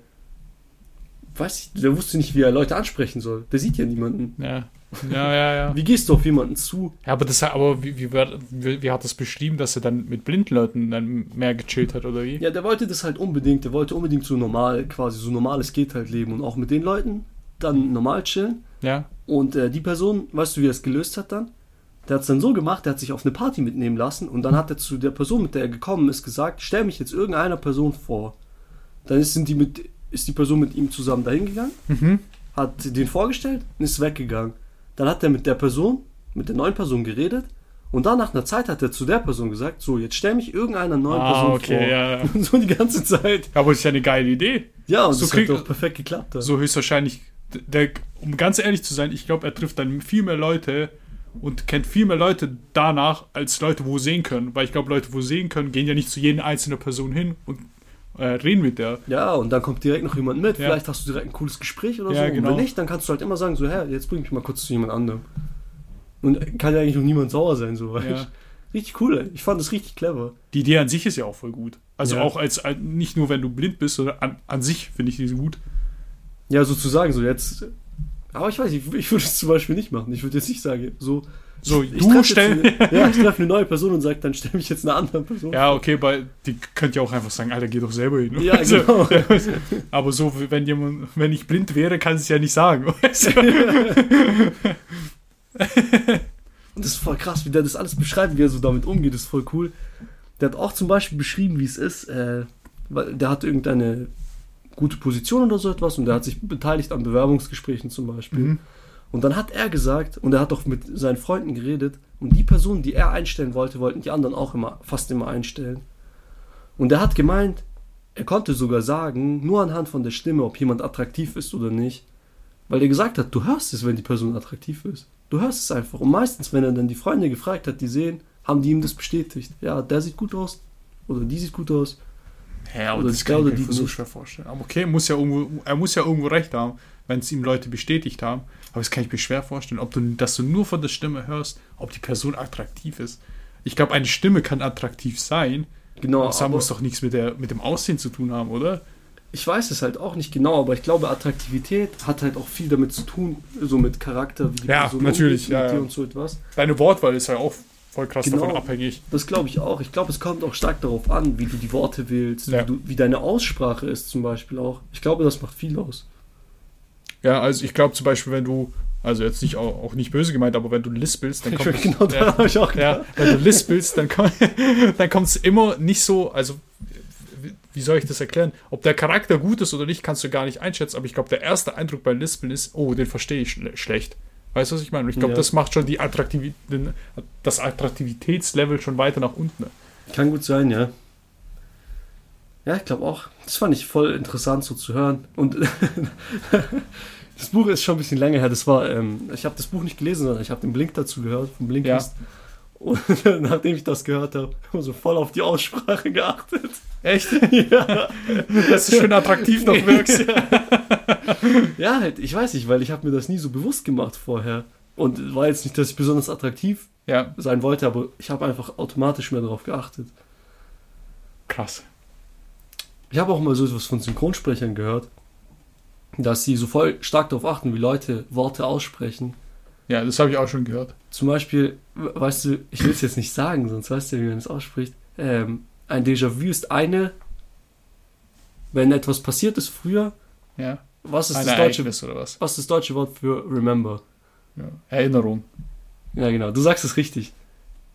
Speaker 1: weiß ich, der wusste nicht, wie er Leute ansprechen soll. Der sieht ja niemanden.
Speaker 2: Ja. Ja, ja, ja.
Speaker 1: Wie gehst du auf jemanden zu?
Speaker 2: Ja, aber das aber wie, wie, wie, wie hat das beschrieben, dass er dann mit blinden Leuten dann mehr gechillt hat, oder wie?
Speaker 1: Ja, der wollte das halt unbedingt. Der wollte unbedingt so normal, quasi so normales geht halt leben und auch mit den Leuten dann normal chillen.
Speaker 2: Ja.
Speaker 1: Und äh, die Person, weißt du, wie er es gelöst hat dann? Der hat es dann so gemacht, der hat sich auf eine Party mitnehmen lassen und dann hat er zu der Person, mit der er gekommen ist, gesagt, stell mich jetzt irgendeiner Person vor. Dann ist, sind die mit, ist die Person mit ihm zusammen dahin gegangen,
Speaker 2: Mhm.
Speaker 1: hat den vorgestellt und ist weggegangen. Dann hat er mit der Person, mit der neuen Person geredet und dann nach einer Zeit hat er zu der Person gesagt, so, jetzt stell mich irgendeiner neuen
Speaker 2: Ah,
Speaker 1: Person
Speaker 2: okay,
Speaker 1: vor.
Speaker 2: ja, ja.
Speaker 1: Und so die ganze Zeit.
Speaker 2: Aber ist ja eine geile Idee.
Speaker 1: Ja, und
Speaker 2: So
Speaker 1: das
Speaker 2: kriegt-
Speaker 1: hat auch perfekt geklappt. dann.
Speaker 2: So höchstwahrscheinlich, der, um ganz ehrlich zu sein, ich glaube, er trifft dann viel mehr Leute und kennt viel mehr Leute danach, als Leute, wo sehen können. Weil ich glaube, Leute, wo sehen können, gehen ja nicht zu jeder einzelnen Person hin und äh, reden mit der.
Speaker 1: Ja, und dann kommt direkt noch jemand mit.
Speaker 2: Ja.
Speaker 1: Vielleicht hast du direkt ein cooles Gespräch oder
Speaker 2: Ja,
Speaker 1: so.
Speaker 2: genau.
Speaker 1: Und wenn nicht, dann kannst du halt immer sagen, so, hä, jetzt bring mich mal kurz zu jemand anderem. Und kann ja eigentlich noch niemand sauer sein, so, weißt
Speaker 2: Ja.
Speaker 1: Richtig cool, ey. Ich fand das richtig clever.
Speaker 2: Die Idee an sich ist ja auch voll gut. Also
Speaker 1: Ja.
Speaker 2: auch als, als nicht nur, wenn du blind bist, sondern an, an sich finde ich die gut.
Speaker 1: Ja, sozusagen, so jetzt. Aber ich weiß nicht, ich würde es zum Beispiel nicht machen. Ich würde jetzt nicht sagen, so.
Speaker 2: So,
Speaker 1: ich
Speaker 2: du
Speaker 1: treff jetzt
Speaker 2: stell-
Speaker 1: Eine, ja, ich treffe eine neue Person und sage, dann stell mich jetzt einer anderen Person.
Speaker 2: Ja, okay, bei die könnt ihr auch einfach sagen, Alter, geh doch selber hin.
Speaker 1: Ja,
Speaker 2: Also,
Speaker 1: genau.
Speaker 2: Aber so, wenn jemand, wenn ich blind wäre, kann es ja nicht sagen. Weißt du?
Speaker 1: Und das ist voll krass, wie der das alles beschreibt, wie er so damit umgeht, das ist voll cool. Der hat auch zum Beispiel beschrieben, wie es ist, äh, weil der hat irgendeine gute Position oder so etwas und der hat sich beteiligt an Bewerbungsgesprächen zum Beispiel.
Speaker 2: Mhm.
Speaker 1: Und dann hat er gesagt, und er hat auch mit seinen Freunden geredet, und die Personen, die er einstellen wollte, wollten die anderen auch immer, fast immer einstellen. Und er hat gemeint, er konnte sogar sagen, nur anhand von der Stimme, ob jemand attraktiv ist oder nicht. Weil er gesagt hat, du hörst es, wenn die Person attraktiv ist. Du hörst es einfach. Und meistens, wenn er dann die Freunde gefragt hat, die sehen, haben die ihm das bestätigt. Ja, der sieht gut aus. Oder die sieht gut aus.
Speaker 2: Ja, aber
Speaker 1: Oder
Speaker 2: das
Speaker 1: der
Speaker 2: kann
Speaker 1: oder
Speaker 2: ich mir so schwer vorstellen. Aber okay, muss ja irgendwo, er muss ja irgendwo recht haben, wenn es ihm Leute bestätigt haben. Aber das kann ich mir schwer vorstellen, ob du, dass du nur von der Stimme hörst, ob die Person attraktiv ist. Ich glaube, eine Stimme kann attraktiv sein,
Speaker 1: Genau.
Speaker 2: aber das muss doch nichts mit, der, mit dem Aussehen zu tun haben, oder?
Speaker 1: ich weiß es halt auch nicht genau, aber ich glaube, Attraktivität hat halt auch viel damit zu tun, so mit Charakter, wie die
Speaker 2: Ja,
Speaker 1: Person
Speaker 2: natürlich, ja, ja.
Speaker 1: und so etwas.
Speaker 2: Deine Wortwahl ist ja auch voll krass
Speaker 1: Genau.
Speaker 2: davon abhängig.
Speaker 1: Das glaube ich auch. Ich glaube, es kommt auch stark darauf an, wie du die Worte wählst,
Speaker 2: Ja.
Speaker 1: wie, du, wie deine Aussprache ist zum Beispiel auch. Ich glaube, das macht viel aus.
Speaker 2: Ja, also ich glaube zum Beispiel, wenn du, also jetzt nicht auch, auch nicht böse gemeint, aber wenn du lispelst, dann kommt
Speaker 1: genau da
Speaker 2: ja,
Speaker 1: habe ich auch
Speaker 2: Ja, wenn du lispelst, dann, komm, dann kommt es immer nicht so, also wie- wie soll ich das erklären? Ob der Charakter gut ist oder nicht, kannst du gar nicht einschätzen, aber ich glaube, der erste Eindruck beim Lispeln ist, oh, den verstehe ich schle schlecht. Weißt du, was ich meine? Ich glaube,
Speaker 1: Ja.
Speaker 2: das macht schon die Attraktivi den, das Attraktivitätslevel schon weiter nach unten.
Speaker 1: Kann gut sein, ja. Ja, ich glaube auch. Das fand ich voll interessant so zu hören. Und das Buch ist schon ein bisschen länger her. Das war, ähm, ich habe das Buch nicht gelesen, sondern ich habe den Blink dazu gehört, vom Blinkist. Und nachdem ich das gehört habe, habe ich so voll auf die Aussprache geachtet.
Speaker 2: Echt?
Speaker 1: ja.
Speaker 2: Dass du schön attraktiv noch wirkst.
Speaker 1: Ja, halt, ich weiß nicht, weil ich habe mir das nie so bewusst gemacht vorher. Und war jetzt nicht, dass ich besonders attraktiv
Speaker 2: ja,
Speaker 1: sein wollte, aber ich habe einfach automatisch mehr darauf geachtet.
Speaker 2: krass.
Speaker 1: Ich habe auch mal so etwas von Synchronsprechern gehört, dass sie so voll stark darauf achten, wie Leute Worte aussprechen.
Speaker 2: Ja, das habe ich auch schon gehört.
Speaker 1: Zum Beispiel, we- weißt du, ich will es jetzt nicht sagen, sonst weißt du ja, wie man es ausspricht. Ähm, ein Déjà-vu ist eine, wenn etwas passiert ist früher,
Speaker 2: Ja.
Speaker 1: was ist,
Speaker 2: Ein
Speaker 1: das deutsche,
Speaker 2: Ereignis oder was?
Speaker 1: was ist das deutsche Wort für remember?
Speaker 2: Ja. Erinnerung.
Speaker 1: Ja, genau, du sagst es richtig.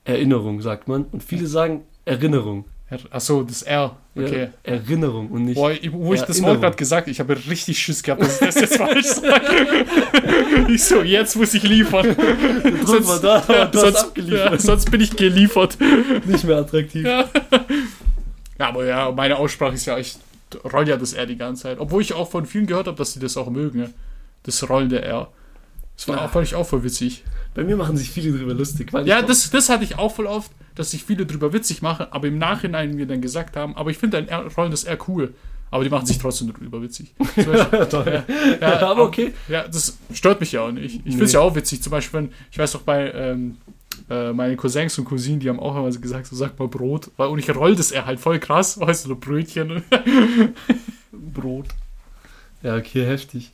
Speaker 1: Erinnerung, sagt man. Und viele sagen Erinnerung.
Speaker 2: Achso, das R. Okay.
Speaker 1: Ja, Erinnerung und nicht.
Speaker 2: Boah, wo ich das. Wort gerade gesagt ich habe richtig Schiss gehabt, dass ich das jetzt falsch sage. ich so, jetzt muss ich liefern.
Speaker 1: Mal da, hast
Speaker 2: sonst, ja, sonst bin ich geliefert.
Speaker 1: Nicht mehr attraktiv.
Speaker 2: Ja. ja, aber ja, meine Aussprache ist ja, ich roll ja das R die ganze Zeit. Obwohl ich auch von vielen gehört habe, dass sie das auch mögen. Ja. Das rollende R. Das war
Speaker 1: Ja.
Speaker 2: auch, fand ich auch voll witzig.
Speaker 1: Bei mir machen sich viele drüber lustig.
Speaker 2: Ja, das, das hatte ich auch voll oft, dass sich viele drüber witzig machen, aber im Nachhinein mir dann gesagt haben, aber ich finde ein R, rollendes R cool. Aber die machen sich trotzdem drüber witzig.
Speaker 1: Toll.
Speaker 2: ja,
Speaker 1: aber okay.
Speaker 2: Ja, das stört mich ja auch nicht. Ich
Speaker 1: Nee.
Speaker 2: finde es ja auch witzig. Zum Beispiel, wenn, ich weiß doch bei ähm, äh, meine Cousins und Cousinen, die haben auch immer gesagt, so sag mal Brot. Weil, und ich roll das eher halt voll krass, weißt du, so Brötchen.
Speaker 1: Brot. Ja, okay, heftig.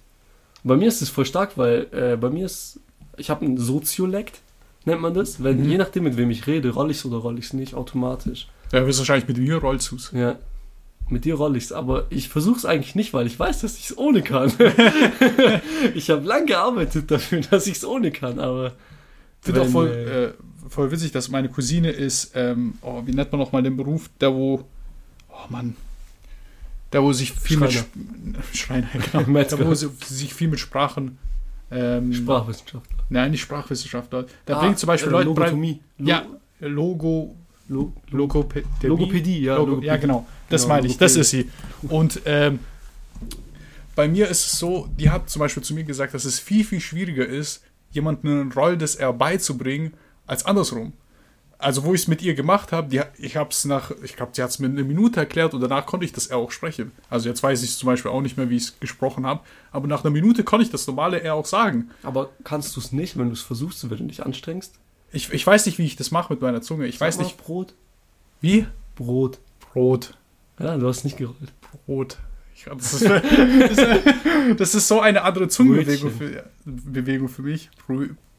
Speaker 1: Bei mir ist es voll stark, weil äh, bei mir ist, ich habe ein Soziolekt, nennt man das. Wenn,
Speaker 2: Mhm.
Speaker 1: Je nachdem, mit wem ich rede, roll ich's oder roll ich's nicht, automatisch.
Speaker 2: Ja, wirst wahrscheinlich mit mir rollst du's.
Speaker 1: Ja. Mit dir roll ich's, aber ich versuch's eigentlich nicht, weil ich weiß, dass ich's ohne kann. ich habe lang gearbeitet dafür, dass ich's ohne kann, aber
Speaker 2: Ich finde auch voll,
Speaker 1: äh,
Speaker 2: voll witzig, dass meine Cousine ist, ähm, oh, wie nennt man nochmal den Beruf, der wo, oh Mann, der wo sich viel
Speaker 1: Schreiner.
Speaker 2: mit Sch- Schreiner, genau, der wo sie, sich viel mit Sprachen, ähm,
Speaker 1: Sprachwissenschaftler.
Speaker 2: nein, nicht Sprachwissenschaftler, der
Speaker 1: Ah,
Speaker 2: bringt zum Beispiel
Speaker 1: äh,
Speaker 2: Leute
Speaker 1: Logotomie. Lo-
Speaker 2: ja, Logo,
Speaker 1: Lo
Speaker 2: Logopädie,
Speaker 1: Logopädie, ja.
Speaker 2: Logo, ja, genau. Das
Speaker 1: Genau,
Speaker 2: meine ich, das
Speaker 1: Logopädie.
Speaker 2: ist sie. Und ähm, bei mir ist es so, die hat zum Beispiel zu mir gesagt, dass es viel, viel schwieriger ist, jemandem eine Rolle des R beizubringen, als andersrum. Also, wo ich es mit ihr gemacht habe, ich habe es nach, ich glaube, sie hat es mir eine Minute erklärt und danach konnte ich das R auch sprechen. Also, jetzt weiß ich zum Beispiel auch nicht mehr, wie ich es gesprochen habe, aber nach einer Minute konnte ich das normale R auch sagen.
Speaker 1: Aber kannst du es nicht, wenn du es versuchst, wenn du dich anstrengst?
Speaker 2: Ich, ich weiß nicht, wie ich das mache mit meiner Zunge. Ich weiß
Speaker 1: Sag mal
Speaker 2: nicht,
Speaker 1: Brot.
Speaker 2: wie?
Speaker 1: Brot.
Speaker 2: Brot.
Speaker 1: Ja, du hast nicht gerollt.
Speaker 2: Brot. Das, ist, das, ist, das ist so eine andere Zungenbewegung für, Bewegung für mich.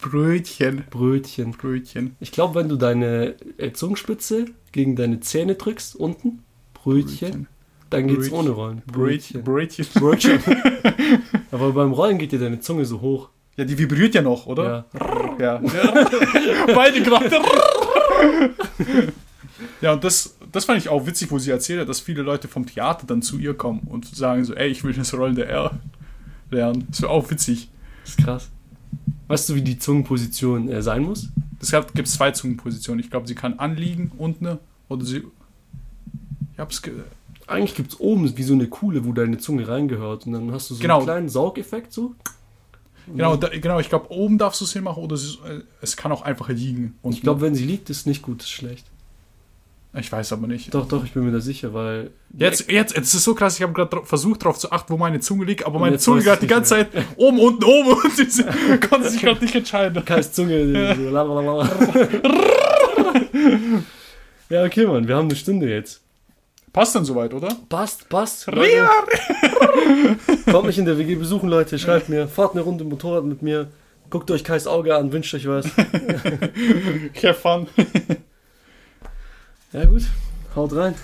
Speaker 2: Brö, Brötchen.
Speaker 1: Brötchen.
Speaker 2: Brötchen.
Speaker 1: Ich glaube, wenn du deine äh, Zungenspitze gegen deine Zähne drückst, unten, Brötchen, dann geht's
Speaker 2: Brötchen.
Speaker 1: ohne Rollen.
Speaker 2: Brötchen. Brötchen.
Speaker 1: Brötchen. Aber beim Rollen geht dir deine Zunge so hoch.
Speaker 2: Ja, die vibriert ja noch, oder?
Speaker 1: Ja.
Speaker 2: Ja. Beide gerade. ja, und das, das fand ich auch witzig, wo sie erzählt hat, dass viele Leute vom Theater dann zu ihr kommen und sagen so, ey, ich will das Rollen der R lernen. Das wäre auch witzig.
Speaker 1: Das ist krass. Weißt du, wie die Zungenposition äh, sein muss?
Speaker 2: Es gibt zwei Zungenpositionen. Ich glaube, sie kann anliegen unten oder sie. Ich hab's. Ge
Speaker 1: Eigentlich gibt es oben wie so eine Kuhle, wo deine Zunge reingehört. Und dann hast du so
Speaker 2: Genau.
Speaker 1: einen kleinen Saugeffekt so.
Speaker 2: genau, da, genau, ich glaube, oben darfst du es hinmachen oder sie, äh, es kann auch einfach liegen. Und
Speaker 1: Ich glaube, wenn sie liegt, ist nicht gut, ist schlecht.
Speaker 2: Ich weiß aber nicht.
Speaker 1: Doch, doch, ich bin mir da sicher, weil.
Speaker 2: Jetzt, jetzt, es ist so krass, ich habe gerade versucht darauf zu achten, wo meine Zunge liegt, aber meine Zunge gerade die ganze Zeit oben, unten, oben und sie konnte sich gerade nicht entscheiden.
Speaker 1: Kais Zunge. lalalala. ja, okay, Mann, wir haben eine Stunde jetzt.
Speaker 2: Passt dann soweit, oder?
Speaker 1: Passt, passt. Kommt mich in der WG besuchen, Leute. Schreibt mir, fahrt eine Runde Motorrad mit mir. Guckt euch Kais Auge an, wünscht euch was.
Speaker 2: Have fun.
Speaker 1: Ja, gut. Haut rein.